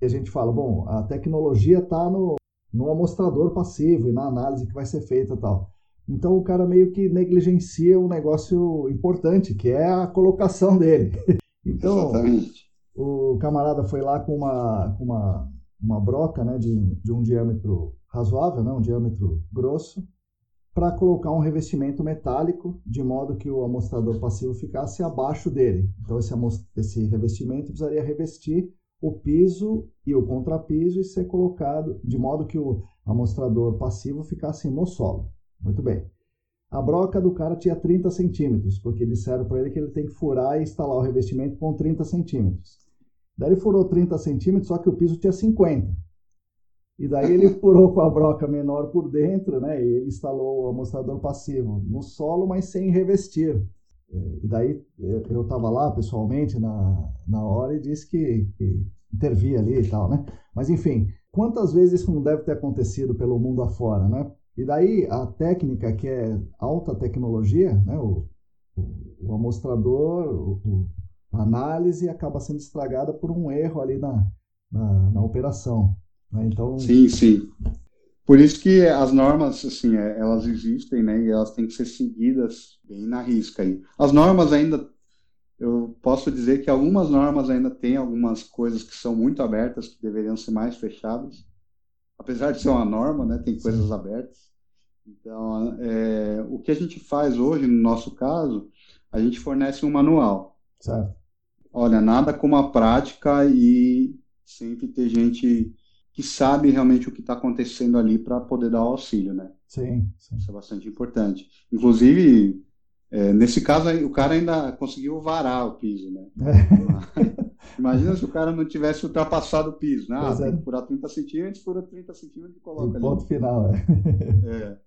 a gente fala, bom, a tecnologia está no, no amostrador passivo e na análise que vai ser feita tal. Então o cara meio que negligencia um negócio importante, que é a colocação dele. Então, Exatamente. o camarada foi lá com uma, com uma, uma broca né, de, de um diâmetro razoável, né, um diâmetro grosso, para colocar um revestimento metálico, de modo que o amostrador passivo ficasse abaixo dele. Então esse, esse revestimento precisaria revestir o piso e o contrapiso e ser colocado de modo que o amostrador passivo ficasse no solo. Muito bem. A broca do cara tinha 30 centímetros, porque disseram para ele que ele tem que furar e instalar o revestimento com 30 centímetros. Daí ele furou 30 centímetros, só que o piso tinha 50. E daí ele furou com a broca menor por dentro, né? E ele instalou o amostrador passivo no solo, mas sem revestir. E daí eu estava lá pessoalmente na, na hora e disse que, que intervia ali e tal, né? Mas enfim, quantas vezes isso não deve ter acontecido pelo mundo afora, né? E daí a técnica que é alta tecnologia, né? O, o, o amostrador, o, a análise acaba sendo estragada por um erro ali na, na, na operação. Né? Então, sim, sim. Por isso que as normas, assim, é, elas existem, né? E elas têm que ser seguidas bem na risca aí. As normas ainda, eu posso dizer que algumas normas ainda têm algumas coisas que são muito abertas, que deveriam ser mais fechadas. Apesar de ser uma norma, né? Tem coisas abertas. Então, é, o que a gente faz hoje, no nosso caso, a gente fornece um manual. Certo. Olha, nada como a prática e sempre ter gente que sabe realmente o que está acontecendo ali para poder dar o auxílio, né? Sim, sim. Isso é bastante importante. Inclusive, é, nesse caso, o cara ainda conseguiu varar o piso, né? É. Imagina se o cara não tivesse ultrapassado o piso, né? Ah, tem é. que furar 30 centímetros, fura 30 centímetros e coloca o ali. ponto final, é. é.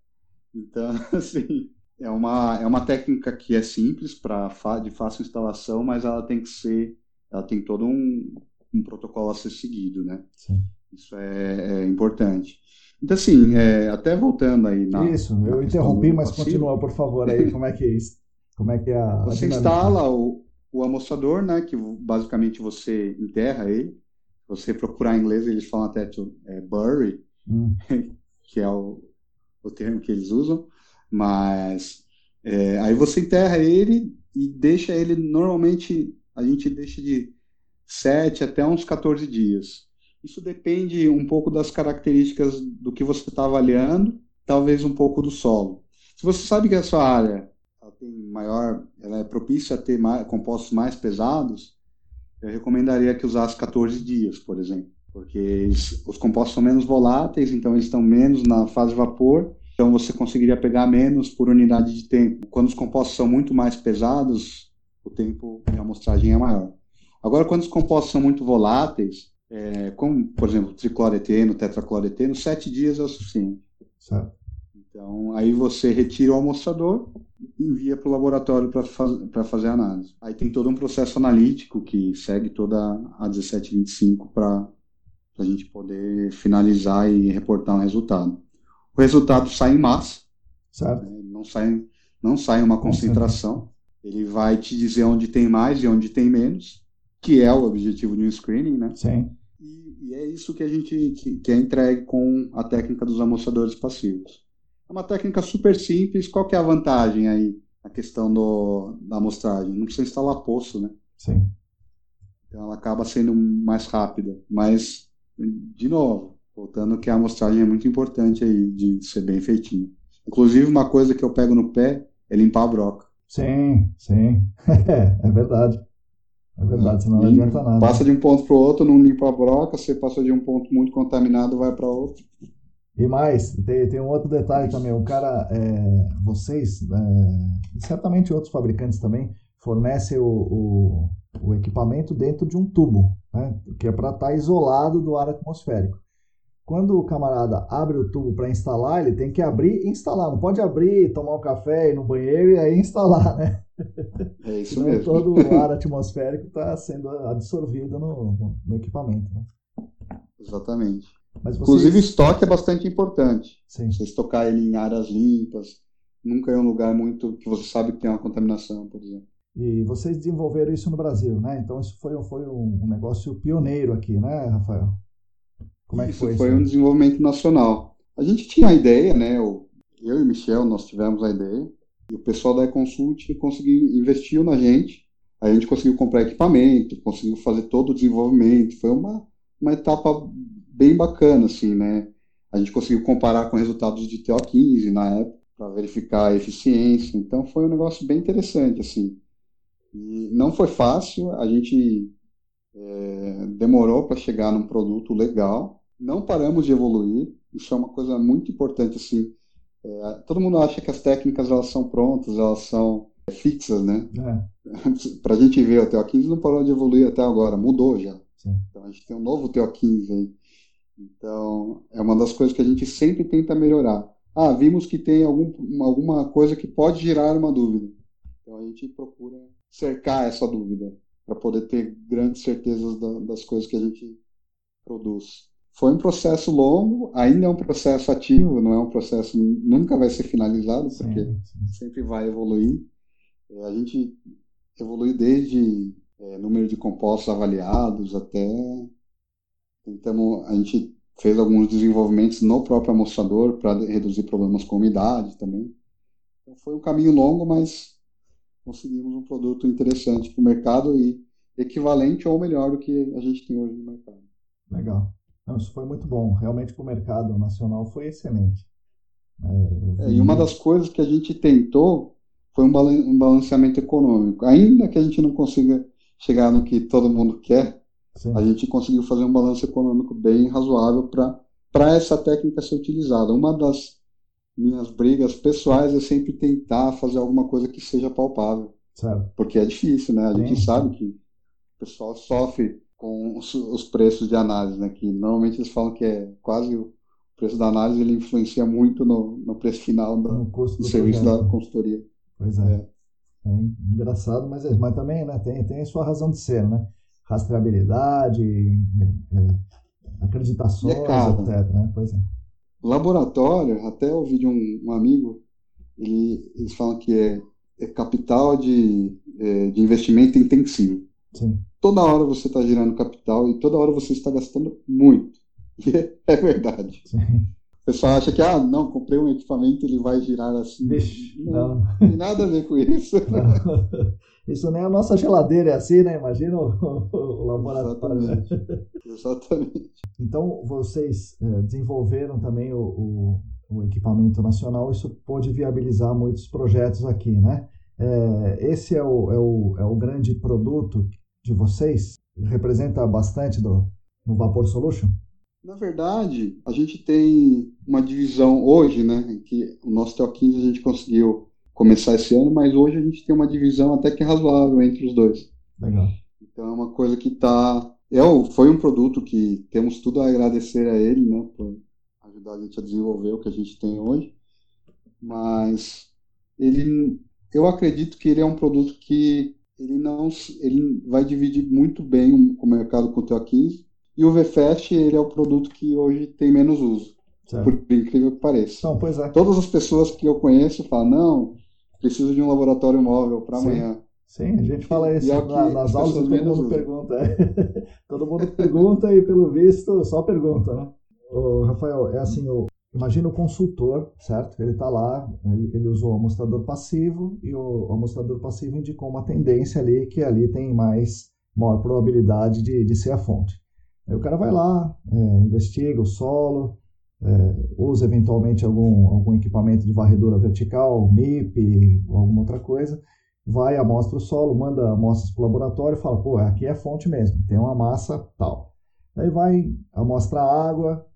Então, assim, é uma, é uma técnica que é simples, pra, de fácil instalação, mas ela tem que ser, ela tem todo um, um protocolo a ser seguido, né? Sim. Isso é, é importante. Então, assim, é, até voltando aí na. Isso, eu interrompi, mas passivo. continua, por favor, aí, como é que é isso? Como é que é a. Você instala o, o amostrador, né? Que basicamente você enterra ele. Você procurar em inglês, eles falam até é, bury, hum. que é o, o termo que eles usam. Mas é, aí você enterra ele e deixa ele, normalmente, a gente deixa de 7 até uns 14 dias. Isso depende um pouco das características do que você está avaliando, talvez um pouco do solo. Se você sabe que a sua área tem maior, ela é propícia a ter mais, compostos mais pesados, eu recomendaria que usasse 14 dias, por exemplo, porque eles, os compostos são menos voláteis, então eles estão menos na fase vapor, então você conseguiria pegar menos por unidade de tempo. Quando os compostos são muito mais pesados, o tempo de amostragem é maior. Agora, quando os compostos são muito voláteis, é, como, por exemplo, tricloreteno, tetracloreteno, sete dias é o suficiente. Certo. Então, aí você retira o amostrador e envia para o laboratório para faz, fazer a análise. Aí tem todo um processo analítico que segue toda a 1725 para a gente poder finalizar e reportar um resultado. O resultado sai em massa, certo. Né? não sai não sai uma concentração. Ele vai te dizer onde tem mais e onde tem menos que é o objetivo de um screening, né? Sim. E, e é isso que a gente que, que é entregue com a técnica dos amostradores passivos. É uma técnica super simples. Qual que é a vantagem aí? A questão do, da amostragem. Não precisa instalar poço, né? Sim. Então ela acaba sendo mais rápida. Mas, de novo, voltando que a amostragem é muito importante aí de ser bem feitinha. Inclusive, uma coisa que eu pego no pé é limpar a broca. Sim, sim. é verdade. É verdade, senão não adianta nada. Passa de um ponto para o outro, não limpa a broca, você passa de um ponto muito contaminado, vai para outro. E mais, tem, tem um outro detalhe também. O cara, é, vocês, é, certamente outros fabricantes também, fornecem o, o, o, equipamento dentro de um tubo, né, que é para estar tá isolado do ar atmosférico. Quando o camarada abre o tubo para instalar, ele tem que abrir e instalar. Não pode abrir, tomar um café, ir no banheiro e aí instalar, né? É isso mesmo. Todo o ar atmosférico está sendo absorvido no, no, equipamento. Né? Exatamente. Vocês... Inclusive, estoque é bastante importante. Sim. Você estocar ele em áreas limpas, nunca é um lugar muito que você sabe que tem uma contaminação, por exemplo. E vocês desenvolveram isso no Brasil, né? Então isso foi, foi um negócio pioneiro aqui, né, Rafael? Como é que foi isso? Foi um desenvolvimento nacional. A gente tinha a ideia, né? Eu e o Michel, nós tivemos a ideia. E o pessoal da eConsult conseguiu, investiu na gente. A gente conseguiu comprar equipamento, conseguiu fazer todo o desenvolvimento. Foi uma, uma etapa bem bacana, assim, né? A gente conseguiu comparar com resultados de TO15 na época, para verificar a eficiência. Então foi um negócio bem interessante, assim. E não foi fácil, a gente é, demorou para chegar num produto legal. Não paramos de evoluir. Isso é uma coisa muito importante assim. É, todo mundo acha que as técnicas elas são prontas, elas são fixas, né? É. para a gente ver, o TO15 não parou de evoluir até agora, mudou já. Sim. Então a gente tem um novo TO15 aí. Então é uma das coisas que a gente sempre tenta melhorar. Ah, vimos que tem algum, alguma coisa que pode gerar uma dúvida. Então a gente procura cercar essa dúvida para poder ter grandes certezas da, das coisas que a gente produz. Foi um processo longo, ainda é um processo ativo, não é um processo nunca vai ser finalizado, porque sim, sim. sempre vai evoluir. É, a gente evolui desde é, número de compostos avaliados até tentamos a gente fez alguns desenvolvimentos no próprio amostrador para reduzir problemas com umidade também. Então foi um caminho longo, mas conseguimos um produto interessante para o mercado e equivalente ou melhor do que a gente tem hoje no mercado. Legal. Não, isso foi muito bom. Realmente para o mercado nacional foi excelente. É, é, e uma das coisas que a gente tentou foi um, um balanceamento econômico. Ainda que a gente não consiga chegar no que todo mundo quer, Sim. a gente conseguiu fazer um balanço econômico bem razoável para essa técnica ser utilizada. Uma das minhas brigas pessoais é sempre tentar fazer alguma coisa que seja palpável. Certo. Porque é difícil, né? A Sim. gente sabe que o pessoal sofre com os, os, preços de análise, né? Que normalmente eles falam que é quase o preço da análise ele influencia muito no, no preço final do, do serviço projeto. da consultoria. Pois é. é. é engraçado, mas, é, mas também né, tem, tem sua razão de ser, né? Rastreabilidade, é, é, acreditações, é caro, etc. Né? Pois é. Laboratório, até ouvi de um, um amigo, ele, eles falam que é, é capital de, é, de investimento intensivo. Sim. Toda hora você está girando capital e toda hora você está gastando muito. E é verdade. Sim. O pessoal acha que, ah, não, comprei um equipamento, ele vai girar assim. Vixe, não, não. tem nada a ver com isso. Não. Isso nem a nossa geladeira é assim, né? Imagina o, o laboratório. Exatamente. Exatamente. Então, vocês é, desenvolveram também o, o, o, equipamento nacional, isso pôde viabilizar muitos projetos aqui, né? É, esse é o, é, o, é o grande produto de vocês? Representa bastante do, no Vapor Solution? Na verdade, a gente tem uma divisão hoje, né? Que o nosso TO15 a gente conseguiu começar esse ano, mas hoje a gente tem uma divisão até que razoável entre os dois. Legal. Então é uma coisa que está. É, foi um produto que temos tudo a agradecer a ele, né? Por ajudar a gente a desenvolver o que a gente tem hoje. Mas ele, eu acredito que ele é um produto que ele não ele vai dividir muito bem o mercado com o TO15 e o VFast, ele é o produto que hoje tem menos uso. Certo. Por incrível que pareça. Não, pois é. Todas as pessoas que eu conheço falam, não, preciso de um laboratório móvel para amanhã. Sim, a gente fala isso é na, nas aulas todo mundo usam. pergunta. Todo mundo pergunta e pelo visto só pergunta, né? O Rafael, é assim, o, imagina o consultor, certo? Ele está lá, ele, ele, usou o amostrador passivo e o, o amostrador passivo indicou uma tendência ali que ali tem mais maior probabilidade de, de ser a fonte. Aí o cara vai lá, é, investiga o solo, é, usa eventualmente algum, algum equipamento de varredura vertical, MIP, alguma outra coisa, vai, amostra o solo, manda amostras para o laboratório e fala, pô, aqui é fonte mesmo, tem uma massa tal. Aí vai, amostra a água,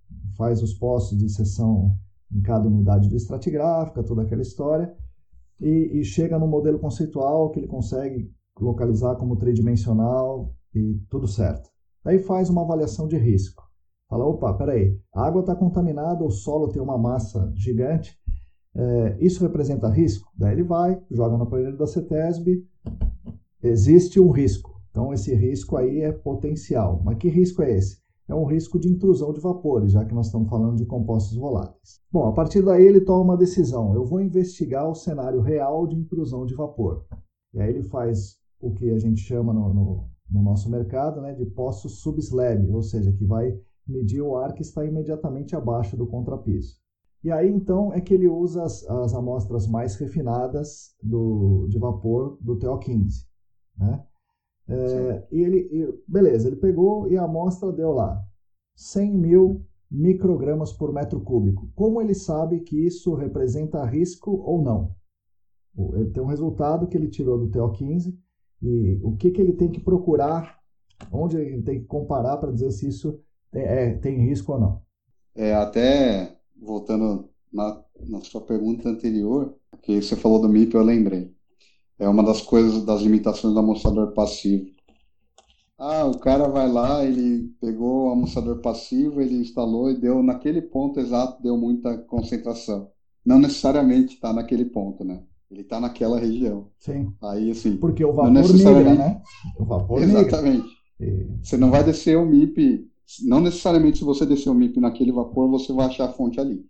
faz os postos de seção em cada unidade do estratigráfica, toda aquela história, e, e chega no modelo conceitual que ele consegue localizar como tridimensional e tudo certo. Daí faz uma avaliação de risco. Fala, opa, peraí, a água está contaminada, o solo tem uma massa gigante, é, isso representa risco? Daí ele vai, joga na planilha da CETESB, existe um risco. Então esse risco aí é potencial. Mas que risco é esse? É um risco de intrusão de vapores, já que nós estamos falando de compostos voláteis. Bom, a partir daí ele toma uma decisão. Eu vou investigar o cenário real de intrusão de vapor. E aí ele faz o que a gente chama no, no no nosso mercado né, de poços subslab, ou seja, que vai medir o ar que está imediatamente abaixo do contrapiso. E aí então é que ele usa as, as amostras mais refinadas do, de vapor do TO15. Né? É, e ele, e, beleza, ele pegou e a amostra deu lá 100 mil microgramas por metro cúbico. Como ele sabe que isso representa risco ou não? Ele tem um resultado que ele tirou do TO15 e o que, que ele tem que procurar, onde ele tem que comparar para dizer se isso tem, é, tem risco ou não. É, até voltando na, na sua pergunta anterior, que você falou do MIP, eu lembrei. É uma das coisas, das limitações do amostrador passivo. Ah, o cara vai lá, ele pegou o amostrador passivo, ele instalou e deu naquele ponto exato, deu muita concentração. Não necessariamente está naquele ponto, né? Ele está naquela região. Sim. Aí, assim. Porque o vapor necessariamente... migra, né? O vapor Exatamente. Você não vai descer o MIP. Não necessariamente se você descer o MIP naquele vapor, você vai achar a fonte ali.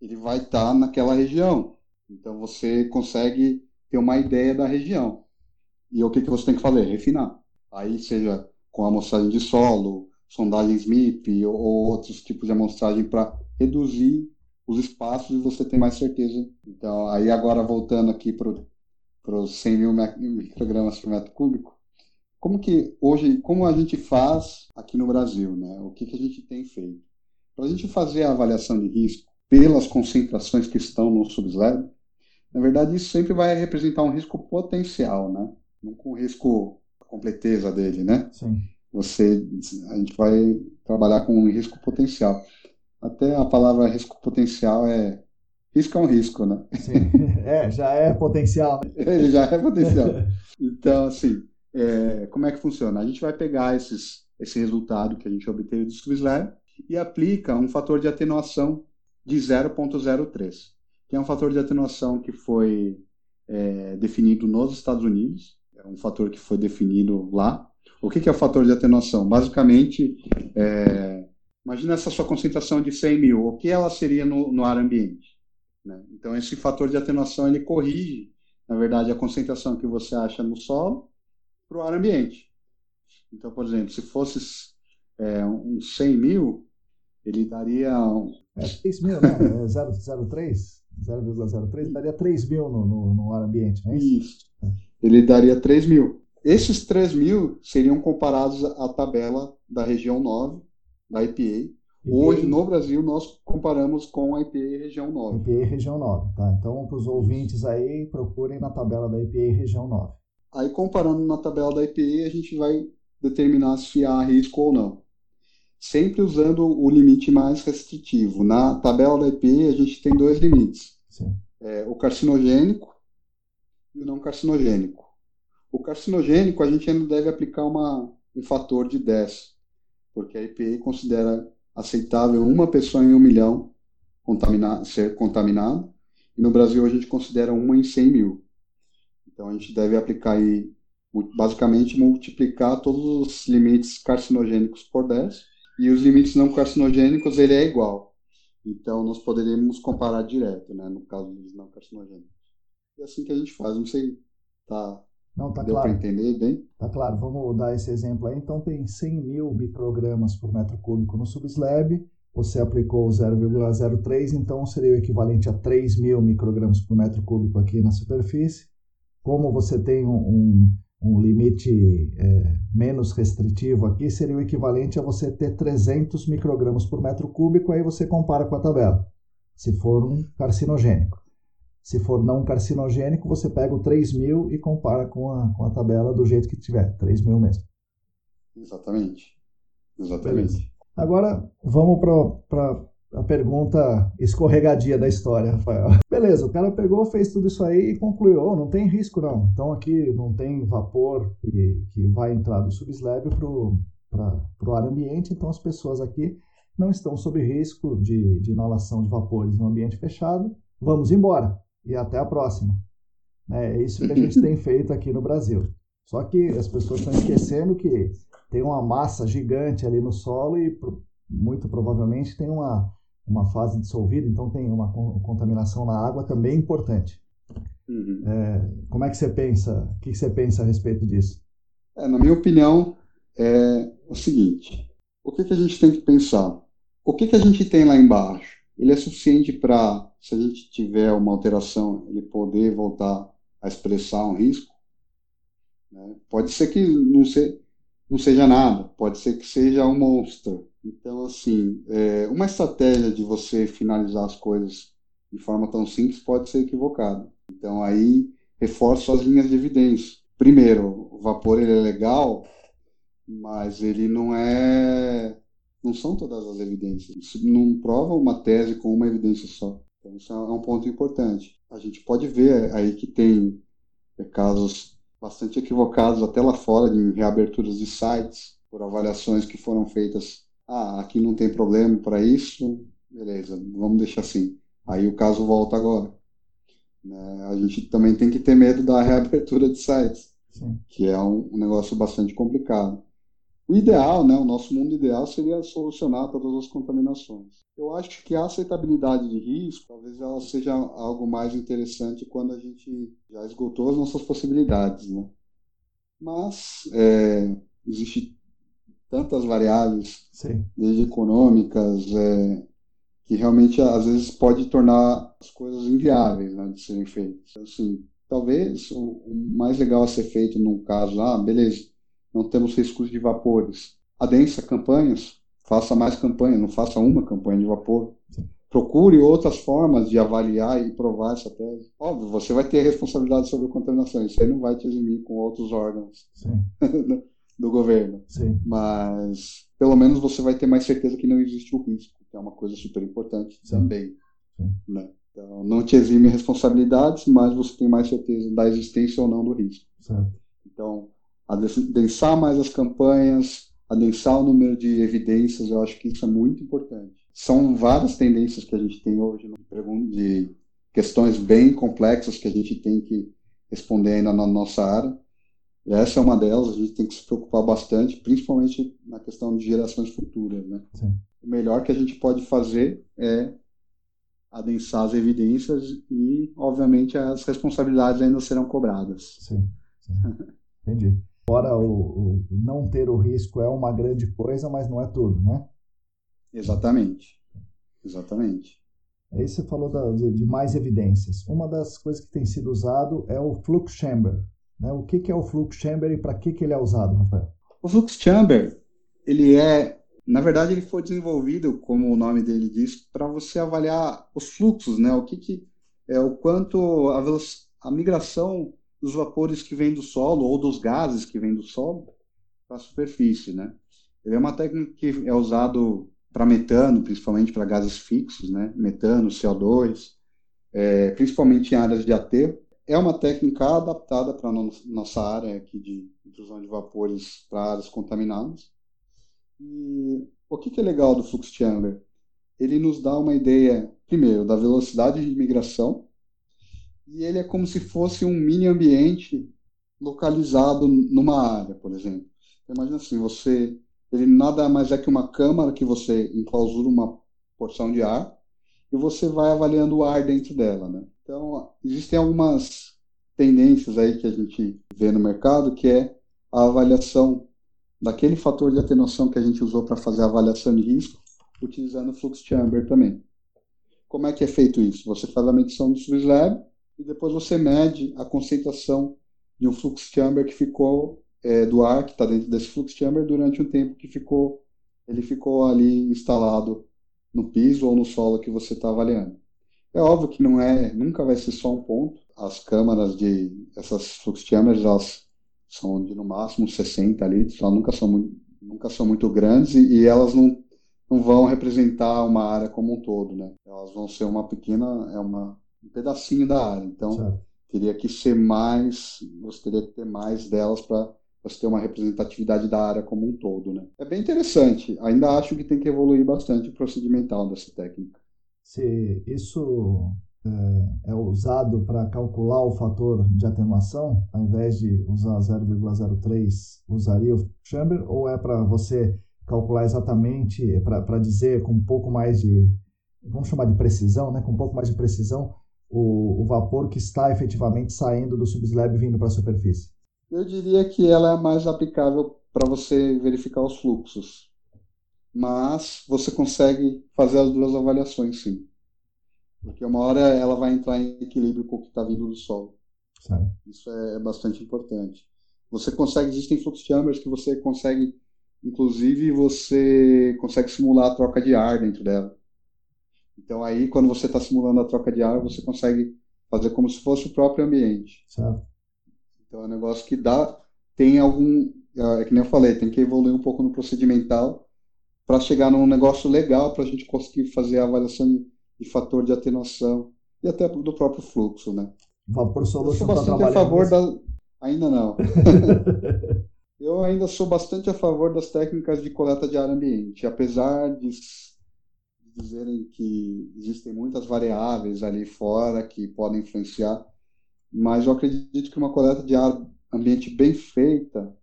Ele vai estar tá naquela região. Então você consegue ter uma ideia da região. E o que, que você tem que fazer? Refinar. Aí, seja com amostragem de solo, sondagens MIP ou, ou outros tipos de amostragem para reduzir os espaços e você tem mais certeza. Então, aí agora voltando aqui para os 100 mil microgramas por metro cúbico, como que hoje, como a gente faz aqui no Brasil, né? O que, que a gente tem feito? Para a gente fazer a avaliação de risco pelas concentrações que estão no subslab, na verdade isso sempre vai representar um risco potencial, né? Não com risco completeza dele, né? Sim. Você, a gente vai trabalhar com um risco potencial. Até a palavra risco potencial é. Risco é um risco, né? Sim, é, já é potencial. Ele já é potencial. Então, assim, é, como é que funciona? A gente vai pegar esses, esse resultado que a gente obteve do SwissLab e aplica um fator de atenuação de 0,03, é um fator de atenuação que foi é, definido nos Estados Unidos, é um fator que foi definido lá. O que, que é o fator de atenuação? Basicamente, é, Imagina essa sua concentração de 100 mil, o que ela seria no, no ar ambiente? Né? Então, esse fator de atenuação ele corrige, na verdade, a concentração que você acha no solo para o ar ambiente. Então, por exemplo, se fosse é, um 100 mil, ele daria. Um... É 3 mil, né? É 0,03? 0,03 daria 3 mil no, no, no, ar ambiente, não é isso? Isso. É. Ele daria 3 mil. Esses 3 mil seriam comparados à tabela da região 9, da IPA. Hoje, no Brasil, nós comparamos com a IPA região 9. IPA região 9, tá? Então, para os ouvintes aí, procurem na tabela da IPA região 9. Aí, comparando na tabela da IPA, a gente vai determinar se há risco ou não. Sempre usando o limite mais restritivo. Na tabela da IPA, a gente tem dois limites. É, o carcinogênico e o não carcinogênico. O carcinogênico, a gente ainda deve aplicar uma, um fator de 10 porque a EPA considera aceitável uma pessoa em um milhão contamina ser contaminado, e no Brasil a gente considera uma em 100 mil. Então a gente deve aplicar aí, basicamente, multiplicar todos os limites carcinogênicos por 10, e os limites não carcinogênicos ele é igual. Então nós poderíamos comparar direto, né, no caso dos não carcinogênicos. E é assim que a gente faz, não sei, tá não, tá Deu claro. para entender bem? Tá claro. Vamos dar esse exemplo aí. Então, tem 100 mil microgramas por metro cúbico no subslab. Você aplicou 0,03, então seria o equivalente a 3 mil microgramas por metro cúbico aqui na superfície. Como você tem um, um, um limite é, menos restritivo aqui, seria o equivalente a você ter 300 microgramas por metro cúbico. Aí você compara com a tabela, se for um carcinogênico. Se for não carcinogênico, você pega o 3 mil e compara com a, com a tabela do jeito que tiver, 3 mil mesmo. Exatamente. Exatamente. Beleza. Agora, vamos para a pergunta escorregadia da história, Rafael. Beleza, o cara pegou, fez tudo isso aí e concluiu, oh, não tem risco não. Então aqui não tem vapor que, que vai entrar do subslab para o ar ambiente, então as pessoas aqui não estão sob risco de, de inalação de vapores no ambiente fechado. Vamos embora e até a próxima. É, é isso que a gente tem feito aqui no Brasil. Só que as pessoas estão esquecendo que tem uma massa gigante ali no solo e muito provavelmente tem uma, uma fase dissolvida, então tem uma contaminação na água também importante. Uhum. É, como é que você pensa? O que você pensa a respeito disso? É, na minha opinião, é o seguinte: o que, que a gente tem que pensar? O que, que a gente tem lá embaixo? Ele é suficiente para se a gente tiver uma alteração, ele poder voltar a expressar um risco. Né? Pode ser que não, se, não seja nada, pode ser que seja um monstro. Então, assim, é, uma estratégia de você finalizar as coisas de forma tão simples pode ser equivocada. Então, aí, reforço as linhas de evidência. Primeiro, o vapor ele é legal, mas ele não é não são todas as evidências. Isso não prova uma tese com uma evidência só. Então, isso é um ponto importante. A gente pode ver aí que tem é, casos bastante equivocados até lá fora de reaberturas de sites por avaliações que foram feitas. Ah, aqui não tem problema para isso, beleza, vamos deixar assim. Aí o caso volta agora. Né? A gente também tem que ter medo da reabertura de sites, Sim. que é um, um negócio bastante complicado. O ideal, né, o nosso mundo ideal seria solucionar todas as contaminações. Eu acho que a aceitabilidade de risco, talvez ela seja algo mais interessante quando a gente já esgotou as nossas possibilidades, né? Mas é, existe tantas variáveis, Sim. desde econômicas, é, que realmente às vezes pode tornar as coisas inviáveis né, de serem feitas. Assim, talvez o, mais legal a ser feito num caso, ah, beleza, não temos riscos de vapores. Adensa campanhas, faça mais campanhas, não faça uma campanha de vapor. Procure outras formas de avaliar e provar essa tese. Óbvio, você vai ter responsabilidade sobre a contaminação, isso aí não vai te eximir com outros órgãos do governo. Sim. Mas pelo menos você vai ter mais certeza que não existe o risco, que é uma coisa super importante Sim. também. Sim. Né? Então, não te exime responsabilidades, mas você tem mais certeza da existência ou não do risco. Certo. Então, adensar mais as campanhas, adensar o número de evidências, eu acho que isso é muito importante. São várias tendências que a gente tem hoje de questões bem complexas que a gente tem que responder ainda na nossa área. E essa é uma delas, a gente tem que se preocupar bastante, principalmente na questão de gerações futuras. Né? Sim. O melhor que a gente pode fazer é adensar as evidências e, obviamente, as responsabilidades ainda serão cobradas. Sim, sim. entendi. Fora o, o, não ter o risco é uma grande coisa, mas não é tudo, né? Exatamente. Exatamente. Aí você falou da, de, de, mais evidências. Uma das coisas que tem sido usado é o flux chamber. Né? O que, que é o flux chamber e para que, que ele é usado, Rafael? O flux chamber, ele é, na verdade, ele foi desenvolvido, como o nome dele diz, para você avaliar os fluxos, né? O que, que é o quanto a, a migração dos vapores que vêm do solo ou dos gases que vêm do solo para a superfície, né? Ele é uma técnica que é usado para metano, principalmente para gases fixos, né? Metano, CO2, é, principalmente em áreas de aterro. É uma técnica adaptada para nossa área aqui de intrusão de vapores para áreas contaminadas. E o que, que é legal do flux chamber? Ele nos dá uma ideia, primeiro, da velocidade de migração, e ele é como se fosse um mini ambiente localizado numa área, por exemplo. Imagina assim, você, ele nada mais é que uma câmara que você enclausura uma porção de ar e você vai avaliando o ar dentro dela, né? Então, existem algumas tendências aí que a gente vê no mercado, que é a avaliação daquele fator de atenuação que a gente usou para fazer a avaliação de risco, utilizando o flux chamber também. Como é que é feito isso? Você faz a medição do subslab, e depois você mede a concentração de um flux chamber que ficou é, do ar que está dentro desse flux chamber durante um tempo que ficou ele ficou ali instalado no piso ou no solo que você está avaliando. É óbvio que não é, nunca vai ser só um ponto. As câmaras de essas flux chambers elas são de no máximo 60 litros, elas nunca são muito, nunca são muito grandes e, e elas não não vão representar uma área como um todo, né? Elas vão ser uma pequena, é uma um pedacinho da área. Então, certo. teria que ser mais, você teria que ter mais delas para você ter uma representatividade da área como um todo. Né? É bem interessante. Ainda acho que tem que evoluir bastante o procedimental dessa técnica. Se isso é, é usado para calcular o fator de atenuação, ao invés de usar 0,03, usaria o chamber, ou é para você calcular exatamente, para dizer com um pouco mais de, vamos chamar de precisão, né, com um pouco mais de precisão, o, o vapor que está efetivamente saindo do subslab vindo para a superfície? Eu diria que ela é mais aplicável para você verificar os fluxos. Mas você consegue fazer as duas avaliações, sim. Porque uma hora ela vai entrar em equilíbrio com o que está vindo do solo. Isso é bastante importante. Você consegue, existem flux chambers que você consegue, inclusive, você consegue simular a troca de ar dentro dela. Então aí, quando você está simulando a troca de ar, você consegue fazer como se fosse o próprio ambiente. Certo. Então é um negócio que dá, tem algum, é que nem eu falei, tem que evoluir um pouco no procedimental para chegar num negócio legal para a gente conseguir fazer a avaliação de, de, fator de atenuação e até do próprio fluxo, né? Vapor Solution bastante a favor da... Ainda não. eu ainda sou bastante a favor das técnicas de coleta de ar ambiente, apesar de dizerem que existem muitas variáveis ali fora que podem influenciar, mas eu acredito que uma coleta de ar ambiente bem feita,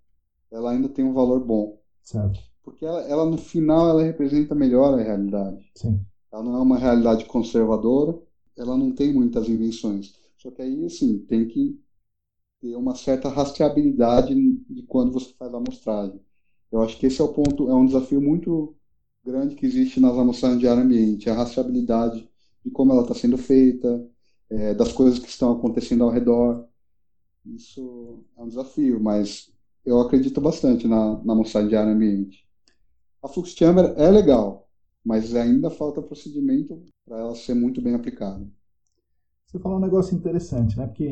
ela ainda tem um valor bom. Certo. Porque ela, ela no final, ela representa melhor a realidade. Sim. Ela não é uma realidade conservadora, ela não tem muitas invenções. Só que aí, assim, tem que ter uma certa rastreabilidade de quando você faz a amostragem. Eu acho que esse é o ponto, é um desafio muito grande que existe nas amostragens de ar ambiente, a rastreabilidade de como ela está sendo feita, é, das coisas que estão acontecendo ao redor. Isso é um desafio, mas eu acredito bastante na, na amostragem de ar ambiente. A Flux Chamber é legal, mas ainda falta procedimento para ela ser muito bem aplicada. Você falou um negócio interessante, né? Porque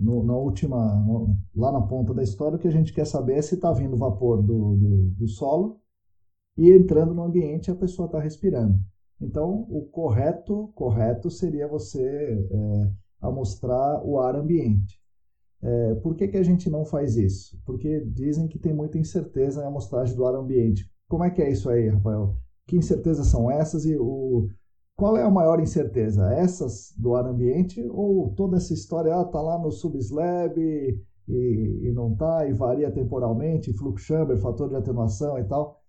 no, na última, no, lá na ponta da história, o que a gente quer saber é se está vindo vapor do, do, do, solo e entrando no ambiente a pessoa está respirando. Então, o correto, correto seria você é, amostrar o ar ambiente. É, por que, que a gente não faz isso? Porque dizem que tem muita incerteza na amostragem do ar ambiente. Como é que é isso aí, Rafael? Que incertezas são essas e o, qual é a maior incerteza? Essas do ar ambiente ou toda essa história, ah, tá lá no subslab e, e, não tá, e varia temporalmente, flux chamber, fator de atenuação e tal?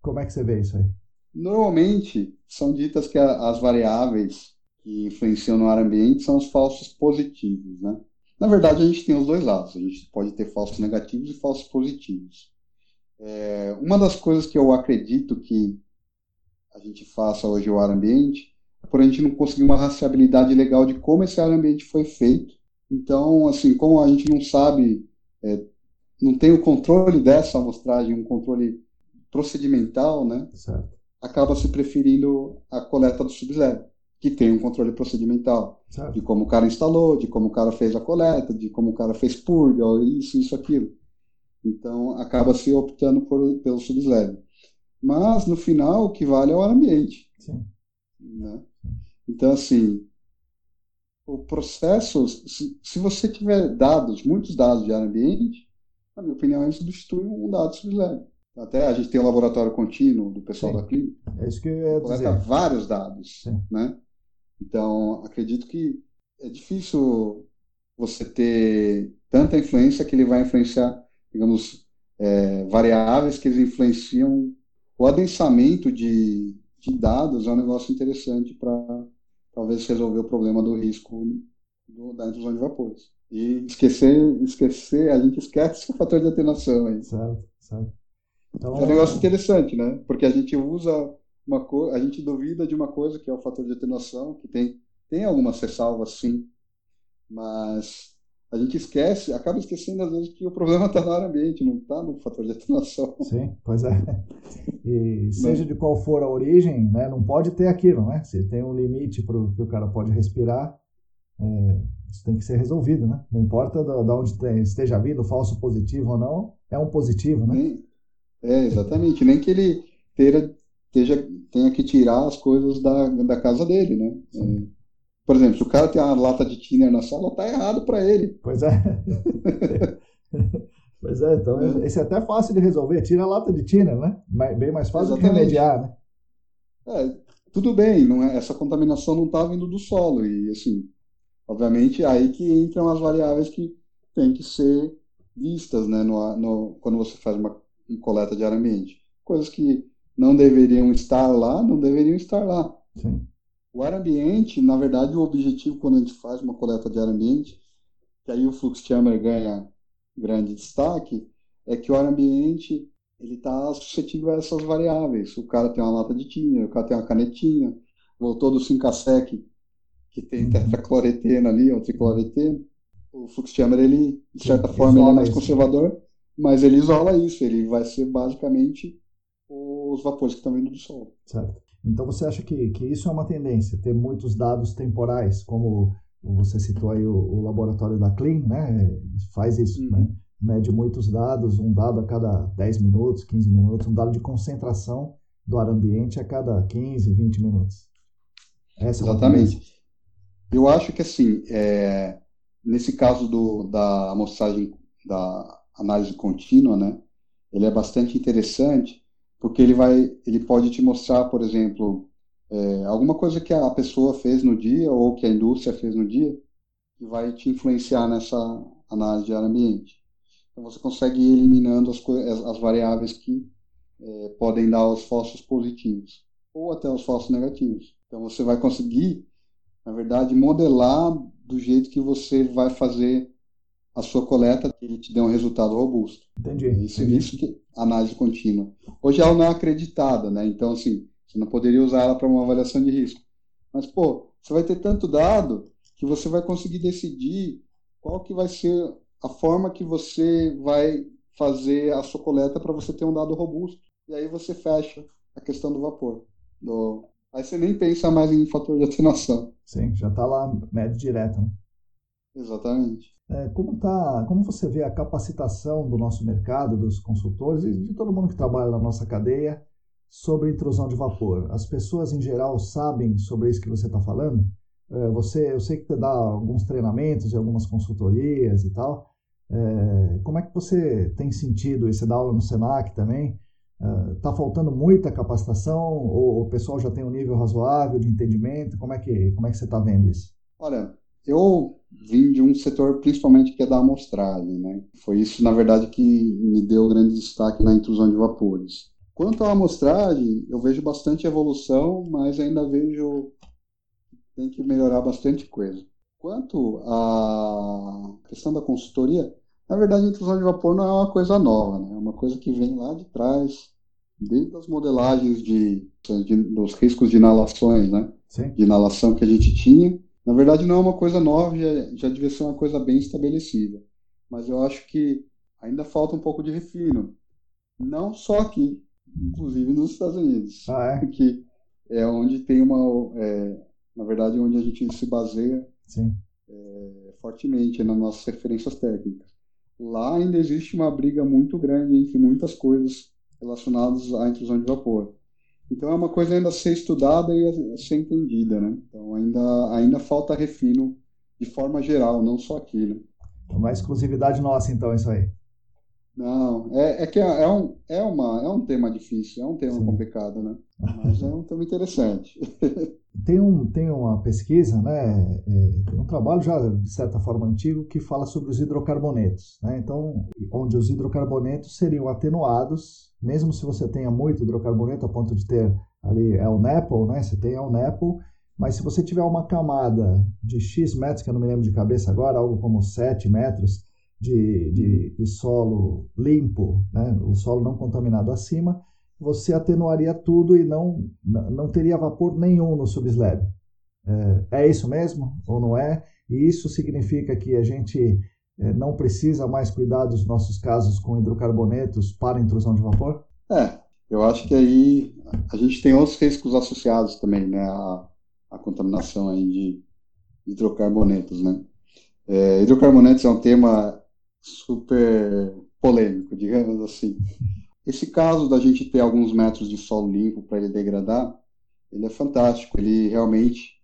Como é que você vê isso aí? Normalmente, são ditas que as variáveis que influenciam no ar ambiente são os falsos positivos, né? Na verdade, a gente tem os dois lados. A gente pode ter falsos negativos e falsos positivos. É, uma das coisas que eu acredito que a gente faça hoje o ar ambiente, por a gente não conseguir uma rastreabilidade legal de como esse ar ambiente foi feito. Então, assim, como a gente não sabe, é, não tem o controle dessa amostragem, um controle procedimental, né? Certo. Acaba se preferindo a coleta do subzero, que tem um controle procedimental. Certo. De como o cara instalou, de como o cara fez a coleta, de como o cara fez purga, isso, isso, aquilo. Então, acaba se optando por, pelo subzero. Mas, no final, o que vale é o ambiente. Sim. Né? Então, assim, o processo, se, se, você tiver dados, muitos dados de ar ambiente, na minha opinião, ele substitui um dado subzero. Até a gente tem o um laboratório contínuo do pessoal Sim. da clínica. É isso que eu ia coleta dizer. vários dados, Sim. né? Então, acredito que é difícil você ter tanta influência que ele vai influenciar, digamos, é, variáveis que influenciam o adensamento de, de dados é um negócio interessante para talvez resolver o problema do risco do, da intrusão de vapores. E esquecer, esquecer, a gente esquece o fator de atenuação aí. Certo, certo. Então, é um negócio interessante, né? Porque a gente usa uma coisa, a gente duvida de uma coisa que é o fator de atenuação, que tem, tem algumas ressalvas sim, mas a gente esquece, acaba esquecendo às vezes que o problema está no ambiente, não está no fator de atenuação. Sim, pois é. E seja de qual for a origem, né, não pode ter aquilo, né? Se tem um limite para o que o cara pode respirar, é, isso tem que ser resolvido, né? Não importa de onde esteja vindo, falso positivo ou não, é um positivo, né? Nem, é, exatamente. Nem que ele teira, teja, tenha que tirar as coisas da, da casa dele, né? É, por exemplo, se o cara tem uma lata de thinner na sala, tá errado para ele. Pois é. pois é, então é. esse é até fácil de resolver. Tira a lata de thinner, né? Bem mais fácil Exatamente. de remediar, né? É, tudo bem, não é, essa contaminação não está vindo do solo. E, assim, obviamente, aí que entram as variáveis que têm que ser vistas, né? No, no, quando você faz uma, uma coleta de ar ambiente. Coisas que não deveriam estar lá, não deveriam estar lá. Sim. O ar ambiente, na verdade, o objetivo quando a gente faz uma coleta de ar ambiente, que aí o Flux Chamber ganha grande destaque, é que o ar ambiente ele está suscetível a essas variáveis. O cara tem uma lata de tinta, o cara tem uma canetinha, voltou do 5-sec, que tem uhum. tetracloreteno ali, ou tricloreteno. O Flux Chamber, ele, de certa forma, ele é mais isso. conservador, mas ele isola isso, ele vai ser basicamente os vapores que estão vindo do sol. Certo. Então você acha que, que isso é uma tendência, ter muitos dados temporais, como você citou aí o, o laboratório da Clean, né? Faz isso, uhum. né? Mede muitos dados, um dado a cada 10 minutos, 15 minutos, um dado de concentração do ar ambiente a cada 15, 20 minutos. Essa Exatamente. É Eu acho que assim, é, nesse caso do, da amostragem da análise contínua, né? Ele é bastante interessante porque ele vai, ele pode te mostrar, por exemplo, é, alguma coisa que a pessoa fez no dia ou que a indústria fez no dia que vai te influenciar nessa análise de ar ambiente. Então você consegue ir eliminando as, as variáveis que é, podem dar os falsos positivos ou até os falsos negativos. Então você vai conseguir, na verdade, modelar do jeito que você vai fazer a sua coleta que te dê um resultado robusto. Entendi. É isso, entendi. isso que análise contínua. Hoje ela não é acreditada, né? Então, assim, você não poderia usar ela para uma avaliação de risco. Mas, pô, você vai ter tanto dado que você vai conseguir decidir qual que vai ser a forma que você vai fazer a sua coleta para você ter um dado robusto. E aí você fecha a questão do vapor. Do... Aí você nem pensa mais em fator de atenuação. Sim, já está lá médio direto. Né? Exatamente. É, como, tá, como você vê a capacitação do nosso mercado, dos consultores e de todo mundo que trabalha na nossa cadeia sobre intrusão de vapor? As pessoas em geral sabem sobre isso que você está falando? É, você, eu sei que você dá alguns treinamentos e algumas consultorias e tal. É, como é que você tem sentido isso? Você dá aula no Senac também? Está faltando muita capacitação ou o pessoal já tem um nível razoável de entendimento? Como é que, como é que você está vendo isso? Olha, eu vim de um setor principalmente que é da amostragem, né? Foi isso, na verdade, que me deu grande destaque na intrusão de vapores. Quanto à amostragem, eu vejo bastante evolução, mas ainda vejo tem que melhorar bastante coisa. Quanto à questão da consultoria, na verdade, a intrusão de vapor não é uma coisa nova, né? É uma coisa que vem lá de trás, desde as modelagens de, de dos riscos de inalações, né? Sim. De inalação que a gente tinha na verdade, não é uma coisa nova, já, já devia ser uma coisa bem estabelecida. Mas eu acho que ainda falta um pouco de refino. Não só aqui, inclusive nos Estados Unidos. Ah, é? Que é onde tem uma. É, na verdade, onde a gente se baseia é, fortemente nas nossas referências técnicas. Lá ainda existe uma briga muito grande entre muitas coisas relacionadas à intrusão de vapor. Então é uma coisa ainda a ser estudada e a ser entendida, né? Então ainda, ainda falta refino de forma geral, não só aqui, né? Uma exclusividade nossa, então, isso aí. Não, é, é que é, é um, é, uma, é um tema difícil, é um tema Sim. complicado, né? Mas é um tema interessante. tem, um, tem uma pesquisa, né? É, um trabalho já, de certa forma, antigo, que fala sobre os hidrocarbonetos. Né? Então, onde os hidrocarbonetos seriam atenuados, mesmo se você tenha muito hidrocarboneto, a ponto de ter ali é o NEPL, né? Você tem o NEPL, mas se você tiver uma camada de X metros, que eu não me lembro de cabeça agora, algo como 7 metros, de, de, de solo limpo, né, o solo não contaminado acima, você atenuaria tudo e não, não teria vapor nenhum no subslab. É, é isso mesmo ou não é? E isso significa que a gente é, não precisa mais cuidar dos nossos casos com hidrocarbonetos para intrusão de vapor? É, eu acho que aí a gente tem outros riscos associados também, né, à, à contaminação aí de hidrocarbonetos, né. É, hidrocarbonetos é um tema super polêmico, digamos assim. Esse caso da gente ter alguns metros de solo limpo para ele degradar, ele é fantástico. Ele realmente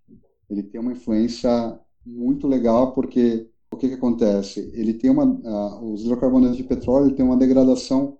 ele tem uma influência muito legal porque o que, que acontece? Ele tem uma uh, os hidrocarbonetos de petróleo têm uma degradação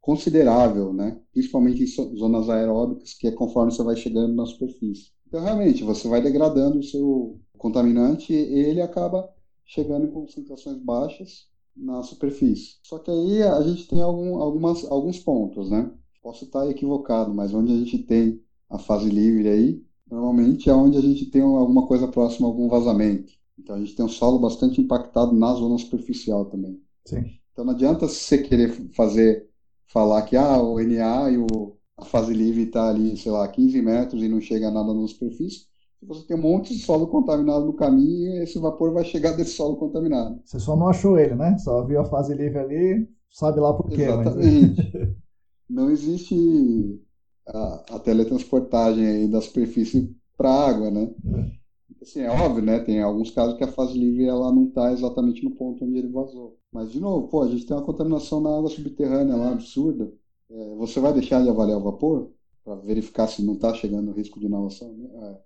considerável, né? Principalmente em zonas aeróbicas, que é conforme você vai chegando na superfície. Então realmente você vai degradando o seu contaminante e ele acaba chegando em concentrações baixas na superfície. Só que aí a gente tem algum, algumas, alguns pontos, né? Posso estar equivocado, mas onde a gente tem a fase livre aí, normalmente é onde a gente tem alguma coisa próxima a algum vazamento. Então a gente tem um solo bastante impactado na zona superficial também. Sim. Então não adianta você querer fazer, falar que ah, o NA e o, a fase livre está ali, sei lá, 15 metros e não chega nada na superfície, você tem um monte de solo contaminado no caminho e esse vapor vai chegar desse solo contaminado. Você só não achou ele, né? Só viu a fase livre ali, sabe lá por quê. Exatamente. Mas... não existe a, a, teletransportagem aí da superfície para a água, né? É. Assim, é óbvio, né? Tem alguns casos que a fase livre ela não está exatamente no ponto onde ele vazou. Mas, de novo, pô, a gente tem uma contaminação na água subterrânea lá absurda. É, você vai deixar de avaliar o vapor para verificar se não está chegando o risco de inalação? Né? É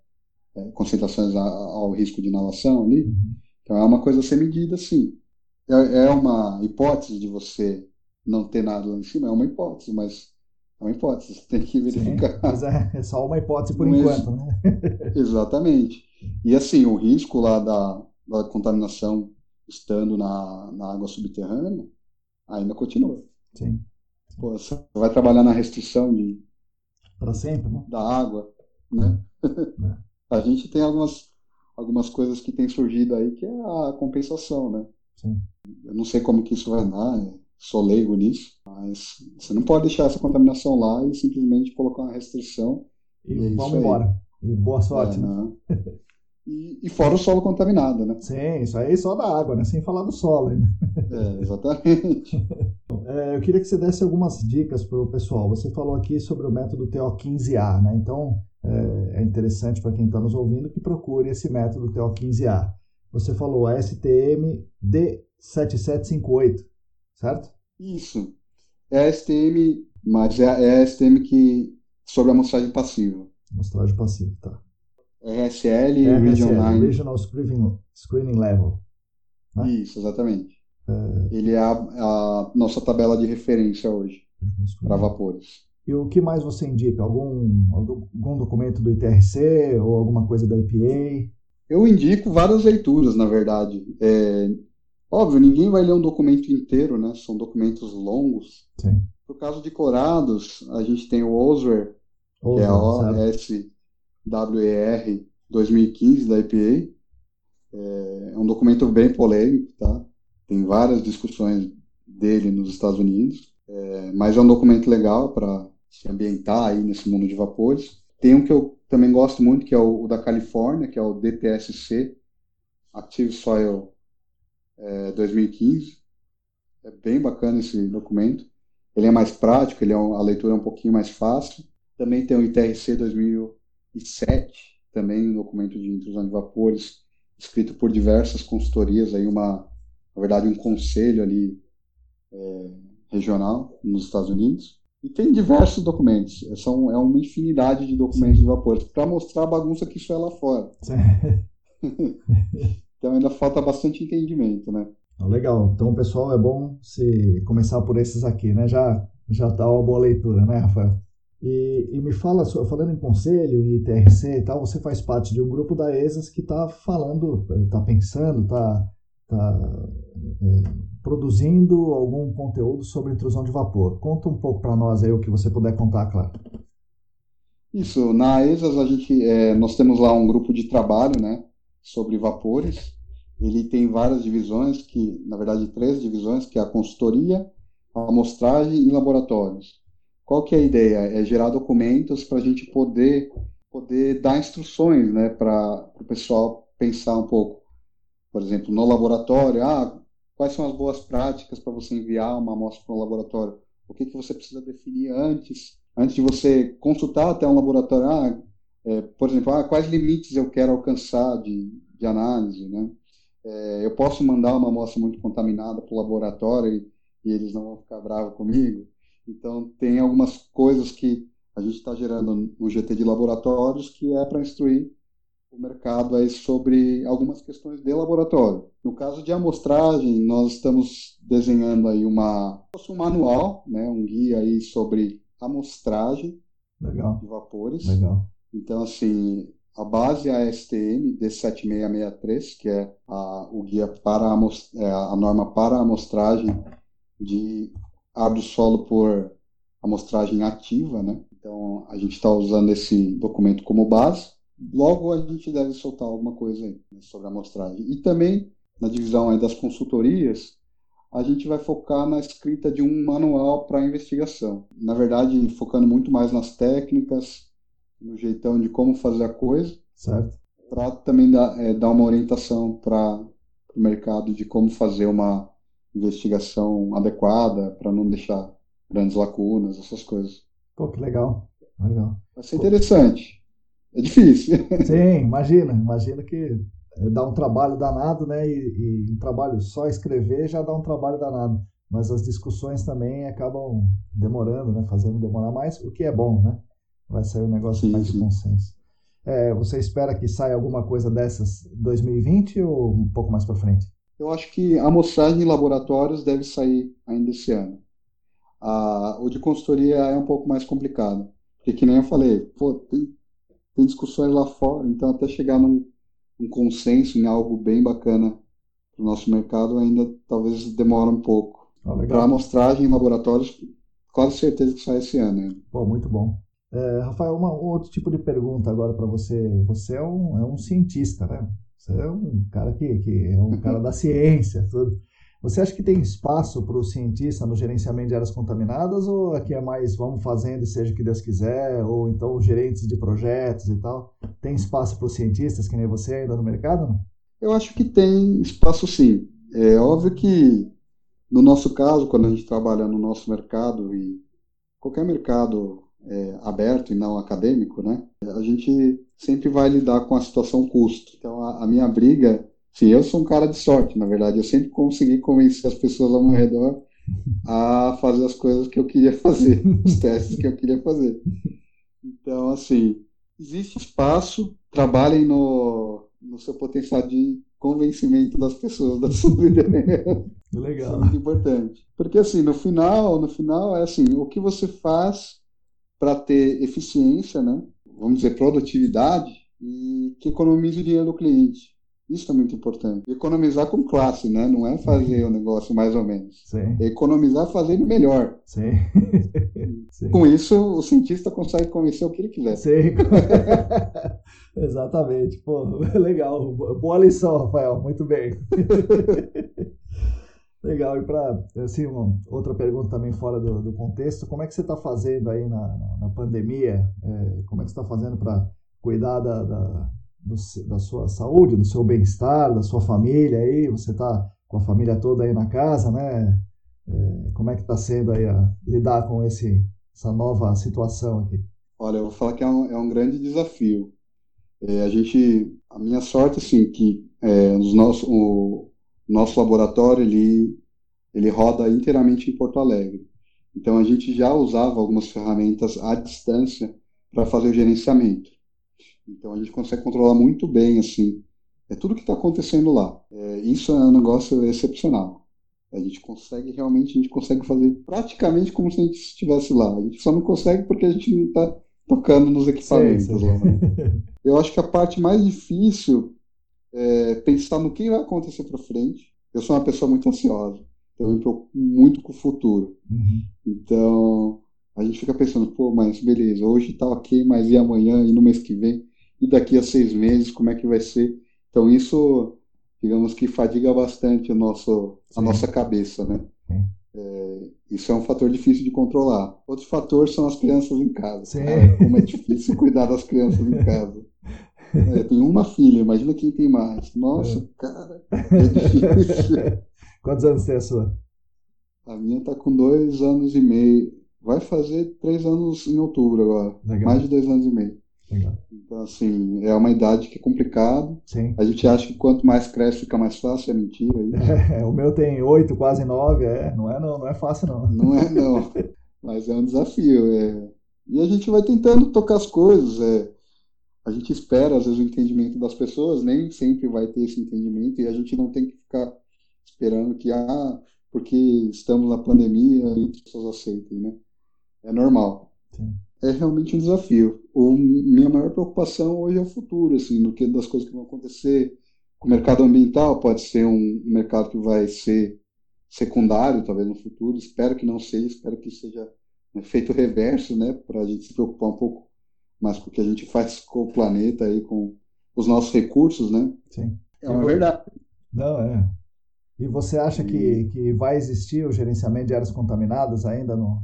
é, concentrações a, ao risco de inalação ali. Uhum. Então é uma coisa a ser medida, sim. É, é uma hipótese de você não ter nada lá em cima, é uma hipótese, mas É uma hipótese, você tem que verificar. Sim, mas é, é só uma hipótese por enquanto, né? Exatamente. E assim, o risco lá da, da contaminação estando na, na água subterrânea ainda continua. Sim. Pô, você vai trabalhar na restrição de para sempre, né? Da água, né? É. a gente tem algumas algumas coisas que têm surgido aí que é a compensação, né? Sim. Eu não sei como que isso vai dar, sou leigo nisso, mas você não pode deixar essa contaminação lá e simplesmente colocar uma restrição. E, e é vamos embora. E boa sorte. É, né? E, e, fora o solo contaminado, né? Sim, isso aí só da água, né? Sem falar do solo ainda. É, exatamente. é, eu queria que você desse algumas dicas para o pessoal. Você falou aqui sobre o método TO15A, né? Então, é, é interessante para quem está nos ouvindo que procure esse método TO15A. Você falou STM D7758, certo? Isso. É a STM, mas é, é a STM que sobre a amostragem passiva. Amostragem passiva, tá. RSL, RSL Region 9. Regional Screening, Screening Level. Né? Isso, exatamente. É... Ele é a, a, nossa tabela de referência hoje para vapores. E o que mais você indica? Algum, algum documento do ITRC ou alguma coisa da EPA? Eu indico várias leituras, na verdade. É, óbvio, ninguém vai ler um documento inteiro, né? São documentos longos. Sim. No caso de clorados, a gente tem o OSWER, que é a OS WER 2015 da EPA. É, é um documento bem polêmico, tá? Tem várias discussões dele nos Estados Unidos, é, mas é um documento legal para se ambientar aí nesse mundo de vapores. Tem um que eu também gosto muito, que é o, o da Califórnia, que é o DTSC, Active Soil é, 2015. É bem bacana esse documento. Ele é mais prático, ele é um, a leitura é um pouquinho mais fácil. Também tem o ITRC 2000 2007, também um documento de intrusão de vapores, escrito por diversas consultorias, aí uma, na verdade, um conselho ali é, regional nos Estados Unidos. E tem diversos documentos, são, é uma infinidade de documentos Sim. de vapores, para mostrar a bagunça que isso é lá fora. então ainda falta bastante entendimento, né? Legal. Então, pessoal, é bom se começar por esses aqui, né? Já já tá uma boa leitura, né, Rafael? E, e, me fala, falando em conselho e ITRC e tal, você faz parte de um grupo da ESAS que está falando, está pensando, está tá, é, produzindo algum conteúdo sobre intrusão de vapor. Conta um pouco para nós aí o que você puder contar, claro. Isso, na ESAS a gente, é, nós temos lá um grupo de trabalho, né, sobre vapores. Ele tem várias divisões, que na verdade três divisões, que é a consultoria, a amostragem e laboratórios. Qual que é a ideia? É gerar documentos para a gente poder, poder dar instruções né, para o pessoal pensar um pouco. Por exemplo, no laboratório, ah, quais são as boas práticas para você enviar uma amostra para o laboratório? O que, que você precisa definir antes, antes de você consultar até um laboratório? Ah, é, por exemplo, ah, quais limites eu quero alcançar de, de análise, né? É, eu posso mandar uma amostra muito contaminada para o laboratório e, e, eles não vão ficar bravos comigo? Então, tem algumas coisas que a gente está gerando no GT de laboratórios que é para instruir o mercado aí sobre algumas questões de laboratório. No caso de amostragem, nós estamos desenhando aí uma, um manual, né, um guia aí sobre amostragem Legal. de vapores. Legal. Então, assim, a base é a STM D7663, que é a, o guia para a, é, a norma para a amostragem de abre o solo por amostragem ativa, né? Então a gente está usando esse documento como base. Logo a gente deve soltar alguma coisa aí né, sobre a amostragem. E também na divisão das consultorias, a gente vai focar na escrita de um manual para investigação. Na verdade, focando muito mais nas técnicas, no jeitão de como fazer a coisa. Certo. Para também dar, é, dar uma orientação para o mercado de como fazer uma investigação adequada para não deixar grandes lacunas, essas coisas. Pô, que legal. legal. Vai ser Pô. interessante. É difícil. Sim, imagina. Imagina que dá um trabalho danado, né? E, e um trabalho só escrever já dá um trabalho danado. Mas as discussões também acabam demorando, né? Fazendo demorar mais, o que é bom, né? Vai sair um negócio sim, mais sim. de consenso. É, você espera que saia alguma coisa dessas 2020 ou um pouco mais para frente? Eu acho que a amostragem em laboratórios deve sair ainda esse ano. A, o de consultoria é um pouco mais complicado. Porque, que nem eu falei, pô, tem, tem discussões lá fora, então até chegar num um consenso em algo bem bacana para o nosso mercado ainda talvez demora um pouco. Ah, para amostragem em laboratórios, quase certeza que sai esse ano. Né? Pô, muito bom. É, Rafael, uma, um outro tipo de pergunta agora para você. Você é um, é um cientista, né? Você é um cara que, que é um cara da ciência, tudo. Você acha que tem espaço para o cientista no gerenciamento de áreas contaminadas ou aqui é mais vamos fazendo e seja o que Deus quiser, ou então gerentes de projetos e tal? Tem espaço para os cientistas que nem você ainda no mercado? Não? Eu acho que tem espaço sim. É óbvio que no nosso caso, quando a gente trabalha no nosso mercado e qualquer mercado é, aberto e não acadêmico, né? A gente sempre vai lidar com a situação custo. Então a, a minha briga Sim, eu sou um cara de sorte, na verdade. Eu sempre consegui convencer as pessoas ao meu redor a fazer as coisas que eu queria fazer, os testes que eu queria fazer. Então, assim, existe espaço, trabalhem no, no seu potencial de convencimento das pessoas da sua ideia. Legal. Isso é muito importante. Porque, assim, no final, no final, é assim, o que você faz para ter eficiência, né? Vamos dizer, produtividade e que economize o dinheiro do cliente. Isso é muito importante. Economizar com classe, né? Não é fazer o negócio mais ou menos. Sim. É economizar fazendo melhor. Sim. Sim. Com isso, o cientista consegue convencer o que ele quiser. Sim. Exatamente. Pô, legal. Boa lição, Rafael. Muito bem. Legal. E para assim, uma, outra pergunta também fora do, do, contexto, como é que você está fazendo aí na, na, na pandemia? É, como é que você está fazendo para cuidar da, da do, da sua saúde, do seu bem-estar, da sua família aí, você está com a família toda aí na casa, né? É, como é que está sendo aí a, lidar com esse, essa nova situação aqui? Olha, eu vou falar que é um, é um grande desafio. É, a gente, a minha sorte, assim, que é, os nosso, o nosso laboratório, ele, ele roda inteiramente em Porto Alegre. Então, a gente já usava algumas ferramentas à distância para fazer o gerenciamento. Então a gente consegue controlar muito bem assim é tudo que está acontecendo lá. É, isso é um negócio excepcional. A gente consegue realmente, a gente consegue fazer praticamente como se a gente estivesse lá. A gente só não consegue porque a gente não está tocando nos equipamentos. Sim, sim. Lá, né? Eu acho que a parte mais difícil é pensar no que vai acontecer para frente. Eu sou uma pessoa muito ansiosa, então eu me preocupo muito com o futuro. Uhum. Então a gente fica pensando, pô, mas beleza, hoje está ok, mas e amanhã e no mês que vem? E daqui a seis meses como é que vai ser. Então isso, digamos que fadiga bastante o nosso, a nossa cabeça, né? É, isso é um fator difícil de controlar. Outro fator são as crianças em casa. Cara, como é difícil cuidar das crianças em casa. É, tem uma filha, imagina quem tem mais. Nossa, é. cara, é difícil. Quantos anos tem a sua? A minha está com dois anos e meio. Vai fazer três anos em outubro agora. Legal. Mais de dois anos e meio. Então, assim, é uma idade que é complicado. Sim. A gente acha que quanto mais cresce fica mais fácil, é mentira. É, o meu tem oito, quase nove, é, não é não, não é fácil não. Não é não, mas é um desafio. É. E a gente vai tentando tocar as coisas. É. A gente espera, às vezes, o entendimento das pessoas, nem sempre vai ter esse entendimento, e a gente não tem que ficar esperando que, ah, porque estamos na pandemia, as pessoas aceitem, né? É normal. Sim é realmente um desafio. O, minha maior preocupação hoje é o futuro, assim, do que das coisas que vão acontecer. O mercado ambiental pode ser um mercado que vai ser secundário, talvez no futuro. Espero que não seja, espero que seja um efeito reverso, né, para a gente se preocupar um pouco mais com o que a gente faz com o planeta e com os nossos recursos, né? Sim. É uma verdade. Não, é. E você acha que, que vai existir o gerenciamento de áreas contaminadas ainda no,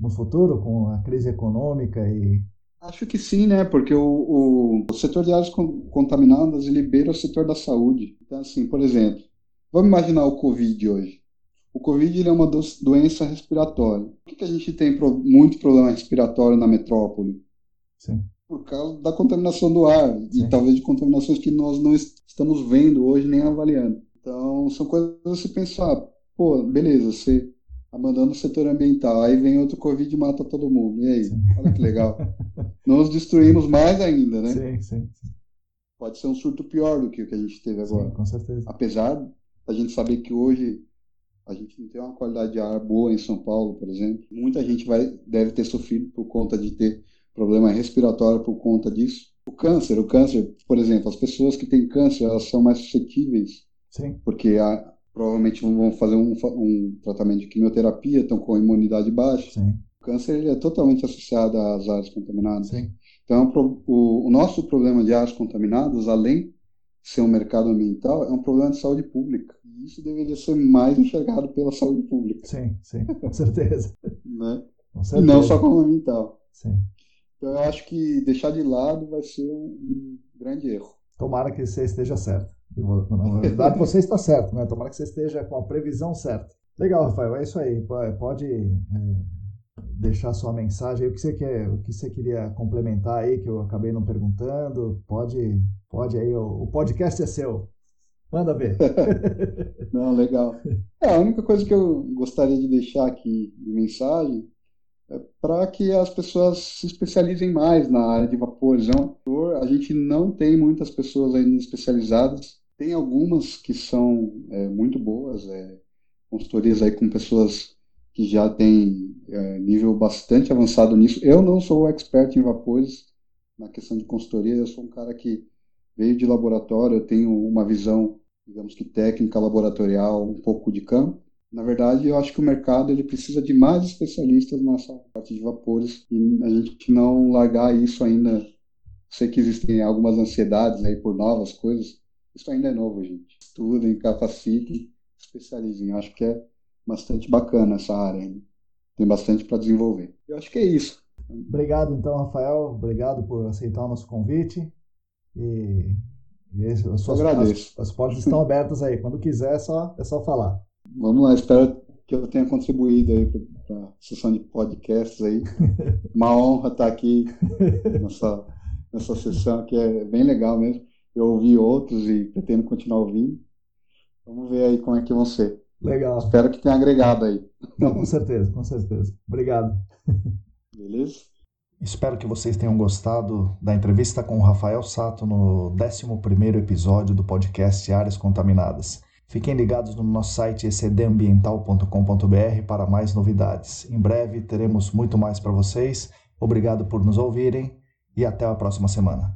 no futuro com a crise econômica e Acho que sim, né? Porque o, o, o setor de áreas contaminadas libera o setor da saúde. Então, assim, por exemplo, vamos imaginar o Covid hoje. O Covid é uma do, doença respiratória. Por que, que a gente tem pro, muito problema respiratório na metrópole? Sim. Por causa da contaminação do ar sim. e talvez de contaminações que nós não estamos vendo hoje nem avaliando. Então, são coisas a se pensar. Pô, beleza, você mandando no setor ambiental. Aí vem outro Covid e mata todo mundo. E aí? Sim. Olha que legal. Nos destruímos mais ainda, né? Sim, sim, sim, Pode ser um surto pior do que o que a gente teve agora. Sim, com certeza. Apesar da gente saber que hoje A gente não tem uma qualidade de ar boa em São Paulo, por exemplo. Muita gente vai, deve ter sofrido por conta de ter problema respiratório por conta disso. O câncer, o câncer, por exemplo, as pessoas que têm câncer, elas são mais suscetíveis. Sim. Porque a, provavelmente vão fazer um, um, tratamento de quimioterapia, estão com imunidade baixa. Sim. O câncer ele é totalmente associado às áreas contaminadas. Sim. Então, o, o nosso problema de áreas contaminadas, além de ser um mercado ambiental, é um problema de saúde pública. E isso deveria ser mais enxergado pela saúde pública. Sim, sim, com certeza. né? Com certeza. E não só como ambiental. Sim. Então, eu acho que deixar de lado vai ser um, um grande erro. Tomara que você esteja certo. Na verdade, você está certo, né? Tomara que você esteja com a previsão certa. Legal, Rafael, é isso aí. Pode é, deixar sua mensagem aí, o que você quer, o que você queria complementar aí que eu acabei não perguntando. Pode, pode aí, o, o podcast é seu. Manda ver. não, legal. É, a única coisa que eu gostaria de deixar aqui de mensagem é para que as pessoas se especializem mais na área de vaporizão. A gente não tem muitas pessoas ainda especializadas tem algumas que são é, muito boas, é, consultorias aí com pessoas que já têm é, nível bastante avançado nisso. Eu não sou expert em vapores na questão de consultoria, eu sou um cara que veio de laboratório, eu tenho uma visão, digamos que técnica, laboratorial, um pouco de campo. Na verdade, eu acho que o mercado ele precisa de mais especialistas nessa parte de vapores e a gente não largar isso ainda. Sei que existem algumas ansiedades aí por novas coisas, isso ainda é novo, gente. Estudem, capacitem, especializem. Acho que é bastante bacana essa área. Tem bastante para desenvolver. Eu acho que é isso. Obrigado, então, Rafael. Obrigado por aceitar o nosso convite. E, e esse, as, suas, agradeço. As, as, portas estão abertas aí. Quando quiser, é só, é só falar. Vamos lá. Espero que eu tenha contribuído aí para a sessão de podcasts aí. Uma honra estar aqui nessa, nessa sessão que é bem legal mesmo eu ouvi outros e pretendo continuar ouvindo. Vamos ver aí como é que vão ser. Legal. Espero que tenha agregado aí. Não, com certeza, com certeza. Obrigado. Beleza? Espero que vocês tenham gostado da entrevista com o Rafael Sato no 11º episódio do podcast Áreas Contaminadas. Fiquem ligados no nosso site ecdambiental.com.br para mais novidades. Em breve teremos muito mais para vocês. Obrigado por nos ouvirem e até a próxima semana.